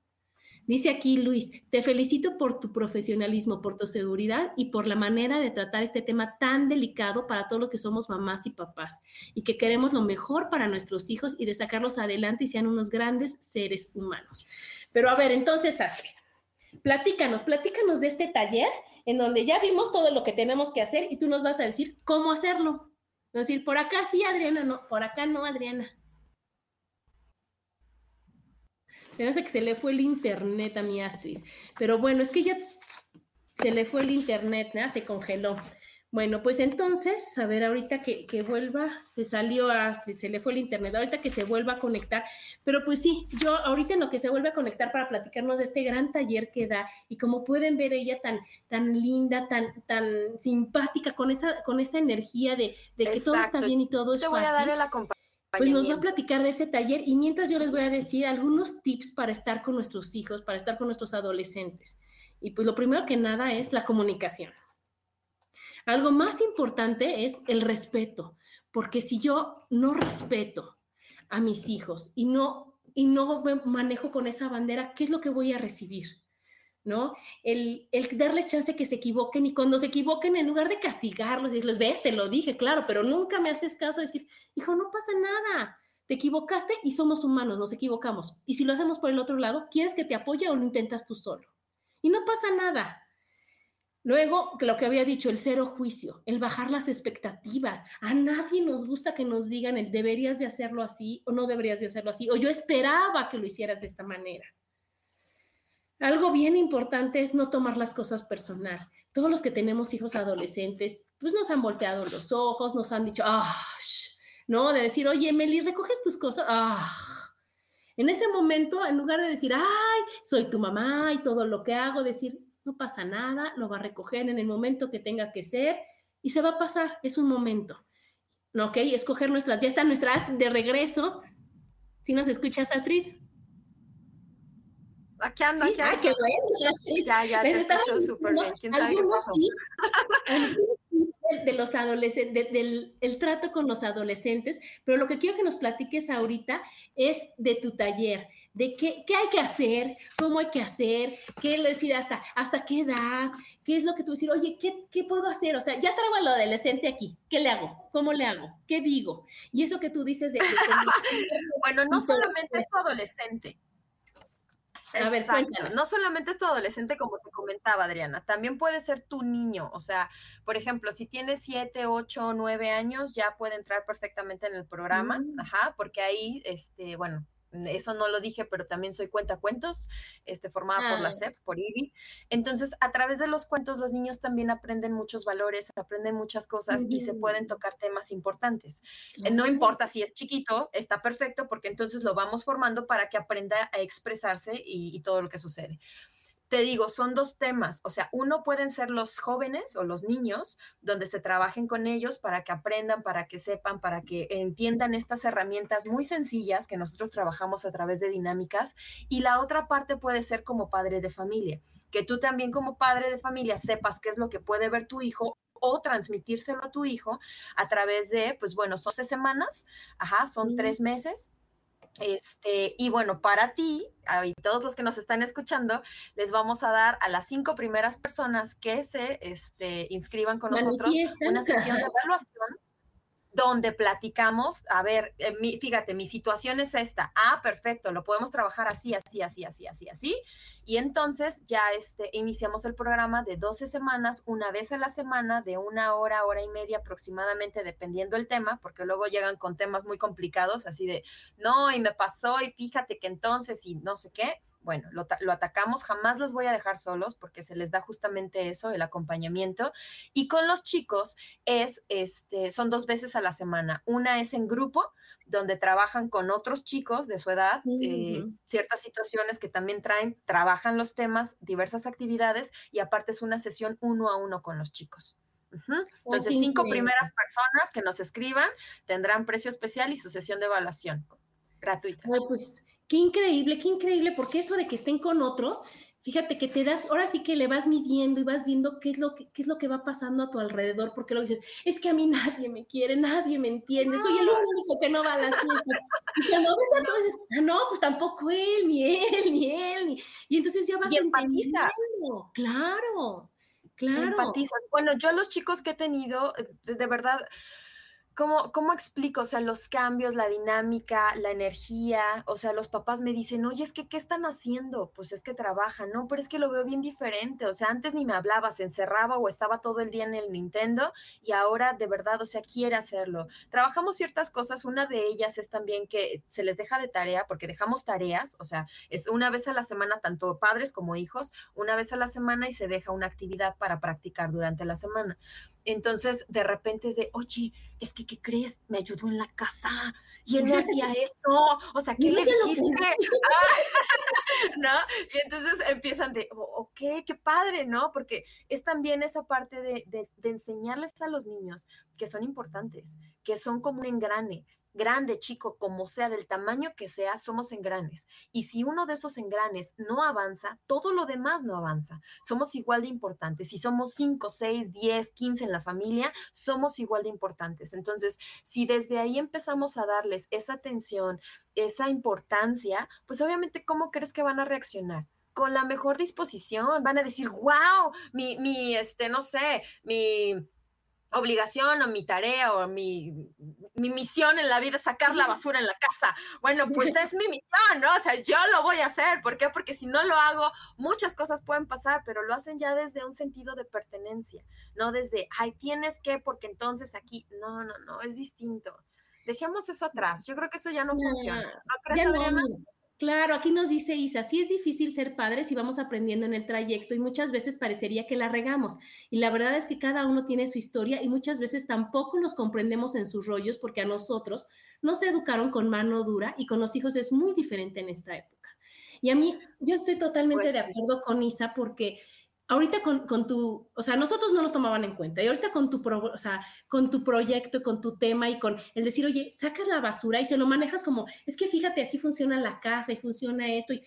Dice aquí Luis, te felicito por tu profesionalismo, por tu seguridad y por la manera de tratar este tema tan delicado para todos los que somos mamás y papás y que queremos lo mejor para nuestros hijos y de sacarlos adelante y sean unos grandes seres humanos. Pero a ver, entonces, Astrid, platícanos, platícanos de este taller en donde ya vimos todo lo que tenemos que hacer y tú nos vas a decir cómo hacerlo. Es decir, por acá sí, Adriana, no, por acá no, Adriana. Se que se le fue el internet a mi Astrid. Pero bueno, es que ya se le fue el internet, ¿no? se congeló. Bueno, pues entonces, a ver, ahorita que, que, vuelva, se salió Astrid, se le fue el internet, ahorita que se vuelva a conectar, pero pues sí, yo ahorita en lo que se vuelve a conectar para platicarnos de este gran taller que da y como pueden ver ella tan, tan linda, tan, tan simpática, con esa, con esa energía de, de que todo está bien y todo es Te voy a darle la pues nos va a platicar de ese taller y mientras yo les voy a decir algunos tips para estar con nuestros hijos, para estar con nuestros adolescentes. Y pues lo primero que nada es la comunicación. Algo más importante es el respeto, porque si yo no respeto a mis hijos y no, y no me manejo con esa bandera, ¿qué es lo que voy a recibir? ¿No? El, darles chance que se equivoquen y cuando se equivoquen, en lugar de castigarlos y decirles, ves, te lo dije, claro, pero nunca me haces caso, decir, hijo, no pasa nada, te equivocaste y somos humanos, nos equivocamos. Y si lo hacemos por el otro lado, ¿quieres que te apoye o lo intentas tú solo? Y no pasa nada. Luego, lo que había dicho, el cero juicio, el bajar las expectativas. A nadie nos gusta que nos digan el deberías de hacerlo así o no deberías de hacerlo así, o yo esperaba que lo hicieras de esta manera. Algo bien importante es no tomar las cosas personal. Todos los que tenemos hijos adolescentes, pues nos han volteado los ojos, nos han dicho, ah, no, de decir, oye, Meli, recoges tus cosas, ah. En ese momento, en lugar de decir, ay, soy tu mamá y todo lo que hago, decir, no pasa nada, lo va a recoger en el momento que tenga que ser y se va a pasar, es un momento. ¿Ok? Escoger nuestras, ya están nuestras de regreso. Si nos escuchas, Astrid? Aquí anda, aquí anda. Ah, qué bueno. Ya, ya, te escucho súper bien. ¿Quién sabe qué pasó? de los adolescentes, del el trato con los adolescentes, pero lo que quiero que nos platiques ahorita es de tu taller, de qué, qué hay que hacer, cómo hay que hacer, qué decir hasta, hasta qué edad, qué es lo que tú decir, oye, ¿qué, ¿qué puedo hacer? O sea, ya traigo al adolescente aquí, ¿qué le hago? ¿Cómo le hago? ¿Qué digo? Y eso que tú dices de... bueno, no solamente es tu adolescente, a ver, No solamente es tu adolescente, como te comentaba Adriana, también puede ser tu niño. O sea, por ejemplo, si tienes 7, 8, 9 años, ya puede entrar perfectamente en el programa. Mm. Ajá, porque ahí, este, bueno, eso no lo dije, pero también soy cuentacuentos, este, formada por la SEP, por IBI. Entonces, a través de los cuentos, los niños también aprenden muchos valores, aprenden muchas cosas y se pueden tocar temas importantes. Eh, no importa si es chiquito, está perfecto, porque entonces lo vamos formando para que aprenda a expresarse y, y todo lo que sucede te digo, son dos temas. O sea, uno pueden ser los jóvenes o los niños, donde se trabajen con ellos para que aprendan, para que sepan, para que entiendan estas herramientas muy sencillas que nosotros trabajamos a través de dinámicas. Y la otra parte puede ser como padre de familia, que tú también como padre de familia sepas qué es lo que puede ver tu hijo o transmitírselo a tu hijo a través de, pues bueno, son 12 semanas, ajá, son tres meses este, y bueno, para ti y todos los que nos están escuchando, les vamos a dar a las cinco primeras personas que se este, inscriban con nosotros una sesión de evaluación donde platicamos, a ver, eh, fíjate, mi situación es esta, ah, perfecto, lo podemos trabajar así, así, así, así, así, así, y entonces ya este, iniciamos el programa de 12 semanas, una vez a la semana, de una hora, hora y media aproximadamente, dependiendo el tema, porque luego llegan con temas muy complicados, así de, no, y me pasó, y fíjate que entonces, y no sé qué, bueno, lo, atacamos, jamás los voy a dejar solos porque se les da justamente eso, el acompañamiento. Y con los chicos es, este, son dos veces a la semana. Una es en grupo, donde trabajan con otros chicos de su edad, eh, ciertas situaciones que también traen, trabajan los temas, diversas actividades y aparte es una sesión uno a uno con los chicos. Entonces, cinco primeras personas que nos escriban tendrán precio especial y su sesión de evaluación gratuita. pues Qué increíble, qué increíble, porque eso de que estén con otros, fíjate que te das, ahora sí que le vas midiendo y vas viendo qué es lo que, qué es lo que va pasando a tu alrededor, porque lo dices, es que a mí nadie me quiere, nadie me entiende, soy el único que no va a las fiestas. Y cuando ves a dices, ah, no, pues tampoco él, ni él, ni él, y entonces ya vas y empatizas. Claro, claro. Empatizas. Bueno, yo los chicos que he tenido, eh, de verdad, ¿Cómo, ¿Cómo explico? O sea, los cambios, la dinámica, la energía. O sea, los papás me dicen, oye, es que, ¿qué están haciendo? Pues es que trabajan, ¿no? Pero es que lo veo bien diferente. O sea, antes ni me hablaba, se encerraba o estaba todo el día en el Nintendo y ahora de verdad, o sea, quiere hacerlo. Trabajamos ciertas cosas. Una de ellas es también que se les deja de tarea, porque dejamos tareas. O sea, es una vez a la semana, tanto padres como hijos, una vez a la semana y se deja una actividad para practicar durante la semana. Entonces, de repente es de, oye, es que, ¿qué crees? Me ayudó en la casa y él no hacía eso. O sea, ¿qué le dijiste? ¿No? Y entonces empiezan de, ok, qué padre, ¿no? Porque es también esa parte de, de, de enseñarles a los niños que son importantes, que son como un engrane, grande, chico, como sea, del tamaño que sea, somos engranes. Y si uno de esos engranes no avanza, todo lo demás no avanza. Somos igual de importantes. Si somos 5, 6, 10, 15 en la familia, somos igual de importantes. Entonces, si desde ahí empezamos a darles esa atención, esa importancia, pues obviamente, ¿cómo crees que van a reaccionar? Con la mejor disposición, van a decir, wow, mi, mi, este, no sé, mi obligación o mi tarea o mi, mi, misión en la vida es sacar la basura en la casa. Bueno, pues es mi misión, ¿no? O sea, yo lo voy a hacer. ¿Por qué? Porque si no lo hago, muchas cosas pueden pasar, pero lo hacen ya desde un sentido de pertenencia, no desde, ay, tienes que, porque entonces aquí, no, no, no, es distinto. Dejemos eso atrás. Yo creo que eso ya no, funciona. ¿No crees, Adriana? Claro, aquí nos dice Isa, sí es difícil ser padres y vamos aprendiendo en el trayecto y muchas veces parecería que la regamos. Y la verdad es que cada uno tiene su historia y muchas veces tampoco los comprendemos en sus rollos porque a nosotros nos educaron con mano dura y con los hijos es muy diferente en esta época. Y a mí, yo estoy totalmente pues de acuerdo con Isa porque ahorita con, con, tu, o sea, nosotros no nos tomaban en cuenta, y ahorita con tu, o sea, con tu proyecto, con tu tema y con el decir, oye, sacas la basura y se lo manejas como, es que fíjate, así funciona la casa y funciona esto, y,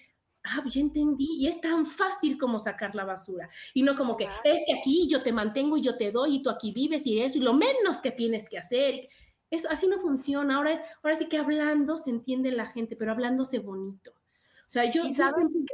ah, ya entendí, y es tan fácil como sacar la basura, y no como que, es que aquí yo te mantengo y yo te doy y tú aquí vives y eso, y lo menos que tienes que hacer. Eso, así no funciona. Ahora, ahora sí que hablando se entiende la gente, pero hablándose bonito. O sea, yo... ¿Y sabes que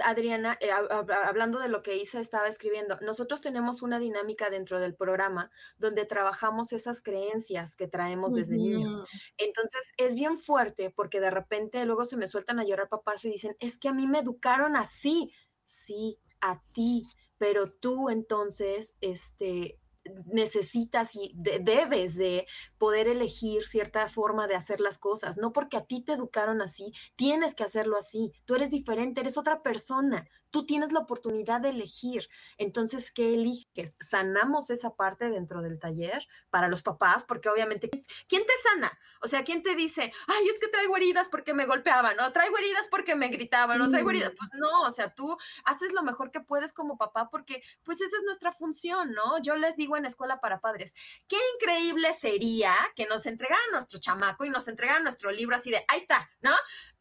Adriana, eh, hablando de lo que Isa estaba escribiendo, nosotros tenemos una dinámica dentro del programa donde trabajamos esas creencias que traemos desde niños. Entonces es bien fuerte porque de repente luego se me sueltan a llorar papás y dicen, es que a mí me educaron así. Sí, a ti, pero tú entonces, este, necesitas y debes de poder elegir cierta forma de hacer las cosas. No porque a ti te educaron así, tienes que hacerlo así. Tú eres diferente, eres otra persona. Tú tienes la oportunidad de elegir. Entonces, ¿qué eliges? ¿Sanamos esa parte dentro del taller para los papás? Porque obviamente, ¿quién te sana? O sea, ¿quién te dice, ay, es que traigo heridas porque me golpeaban, o traigo heridas porque me gritaban, o traigo heridas? Pues no, o sea, tú haces lo mejor que puedes como papá porque pues esa es nuestra función, ¿no? Yo les digo en escuela para padres, qué increíble sería que nos entregaran nuestro chamaco y nos entregaran nuestro libro así de, ahí está, ¿no?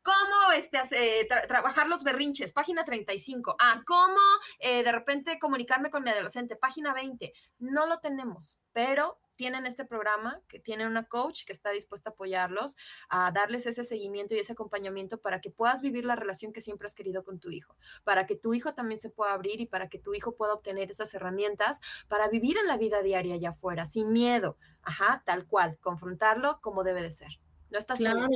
¿Cómo este, trabajar los berrinches? Página 35. Ah, ¿cómo eh, de repente comunicarme con mi adolescente? Página 20. No lo tenemos, pero tienen este programa, que tienen una coach que está dispuesta a apoyarlos, a darles ese seguimiento y ese acompañamiento para que puedas vivir la relación que siempre has querido con tu hijo, para que tu hijo también se pueda abrir y para que tu hijo pueda obtener esas herramientas para vivir en la vida diaria allá afuera, sin miedo, ajá, tal cual, confrontarlo como debe de ser. No estás claro.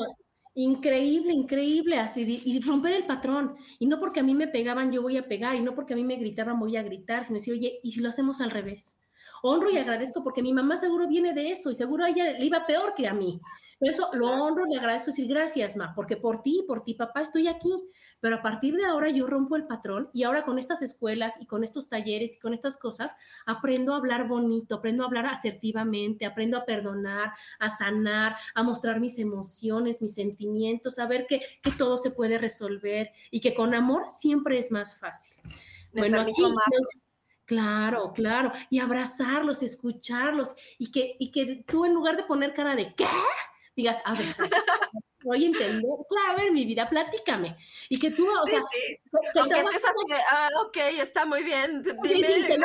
Increíble, increíble, Astrid, y, romper el patrón. Y no porque a mí me pegaban, yo voy a pegar, y no porque a mí me gritaban, voy a gritar, sino decir, oye, ¿y si lo hacemos al revés? Honro y agradezco porque mi mamá seguro viene de eso y seguro a ella le iba peor que a mí. Por eso lo honro, le agradezco decir gracias, ma, porque por ti, por ti, papá, estoy aquí. Pero a partir de ahora yo rompo el patrón y ahora con estas escuelas y con estos talleres y con estas cosas, aprendo a hablar bonito, aprendo a hablar asertivamente, aprendo a perdonar, a sanar, a mostrar mis emociones, mis sentimientos, a ver que, que todo se puede resolver y que con amor siempre es más fácil. bueno, aquí... Claro, claro. Y abrazarlos, escucharlos y que, y que tú en lugar de poner cara de ¿qué? Digas, a ver, voy a entender. Claro, a ver, mi vida, platícame. Y que tú, o sea, sí. aunque estés así de, ah, ok, está muy bien, dime.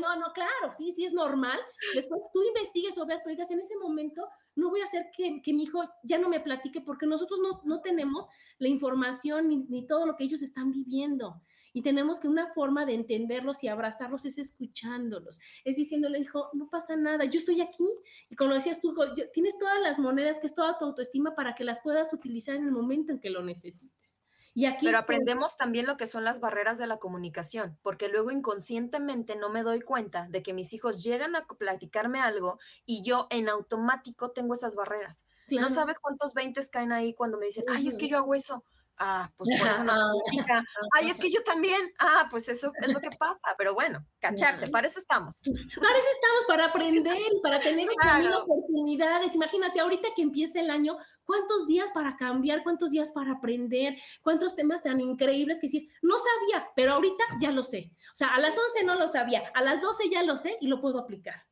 no, no, claro, sí, sí, es normal. Después tú investigues o veas, pero digas, en ese momento no voy a hacer que, que mi hijo ya no me platique porque nosotros no, no tenemos la información ni, ni todo lo que ellos están viviendo y tenemos que una forma de entenderlos y abrazarlos es escuchándolos, es diciéndole, hijo, no pasa nada, yo estoy aquí. Y como decías tú, tienes todas las monedas, que es toda tu autoestima para que las puedas utilizar en el momento en que lo necesites. Y aquí Pero aprendemos también lo que son las barreras de la comunicación, porque luego inconscientemente no me doy cuenta de que mis hijos llegan a platicarme algo y yo en automático tengo esas barreras. No sabes cuántos veintes caen ahí cuando me dicen, ay, es que yo hago eso. Ah, pues por eso no Ay, es que yo también. Ah, pues eso es lo que pasa. Pero bueno, cacharse, para eso estamos. Para eso estamos, para aprender y para tener claro. oportunidades. Imagínate, ahorita que empieza el año, ¿cuántos días para cambiar? ¿Cuántos días para aprender? ¿Cuántos temas tan increíbles que decir? No sabía, pero ahorita ya lo sé. O sea, a las 11 no lo sabía, a las 12 ya lo sé y lo puedo aplicar.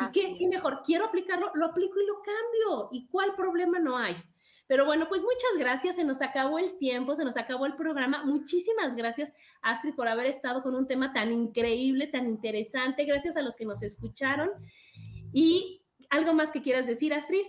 ¿Y qué, qué mejor? Quiero aplicarlo, lo aplico y lo cambio. ¿Y cuál problema no hay? Pero bueno, pues muchas gracias. Se nos acabó el tiempo, se nos acabó el programa. Muchísimas gracias, Astrid, por haber estado con un tema tan increíble, tan interesante. Gracias a los que nos escucharon. Y algo más que quieras decir, Astrid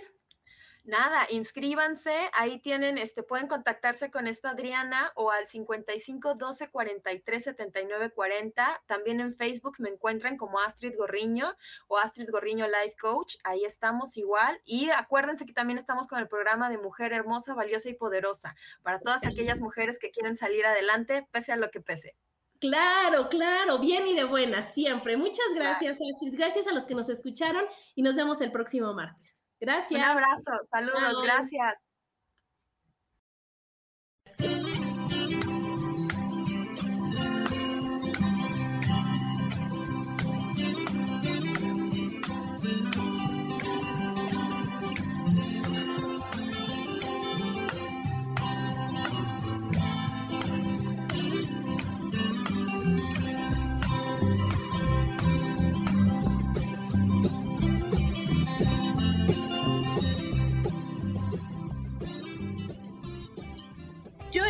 nada, inscríbanse, ahí tienen, este, pueden contactarse con esta Adriana o al 55 12 43 79 40. También en Facebook me encuentran como Astrid Gorriño o Astrid Gorriño Life Coach, ahí estamos igual. Y acuérdense que también estamos con el programa de Mujer Hermosa, Valiosa y Poderosa, para todas aquellas mujeres que quieren salir adelante, pese a lo que pese. Claro, claro, bien y de buena, siempre. Muchas gracias, Astrid. Gracias a los que nos escucharon y nos vemos el próximo martes. Gracias. Un abrazo, saludos, gracias.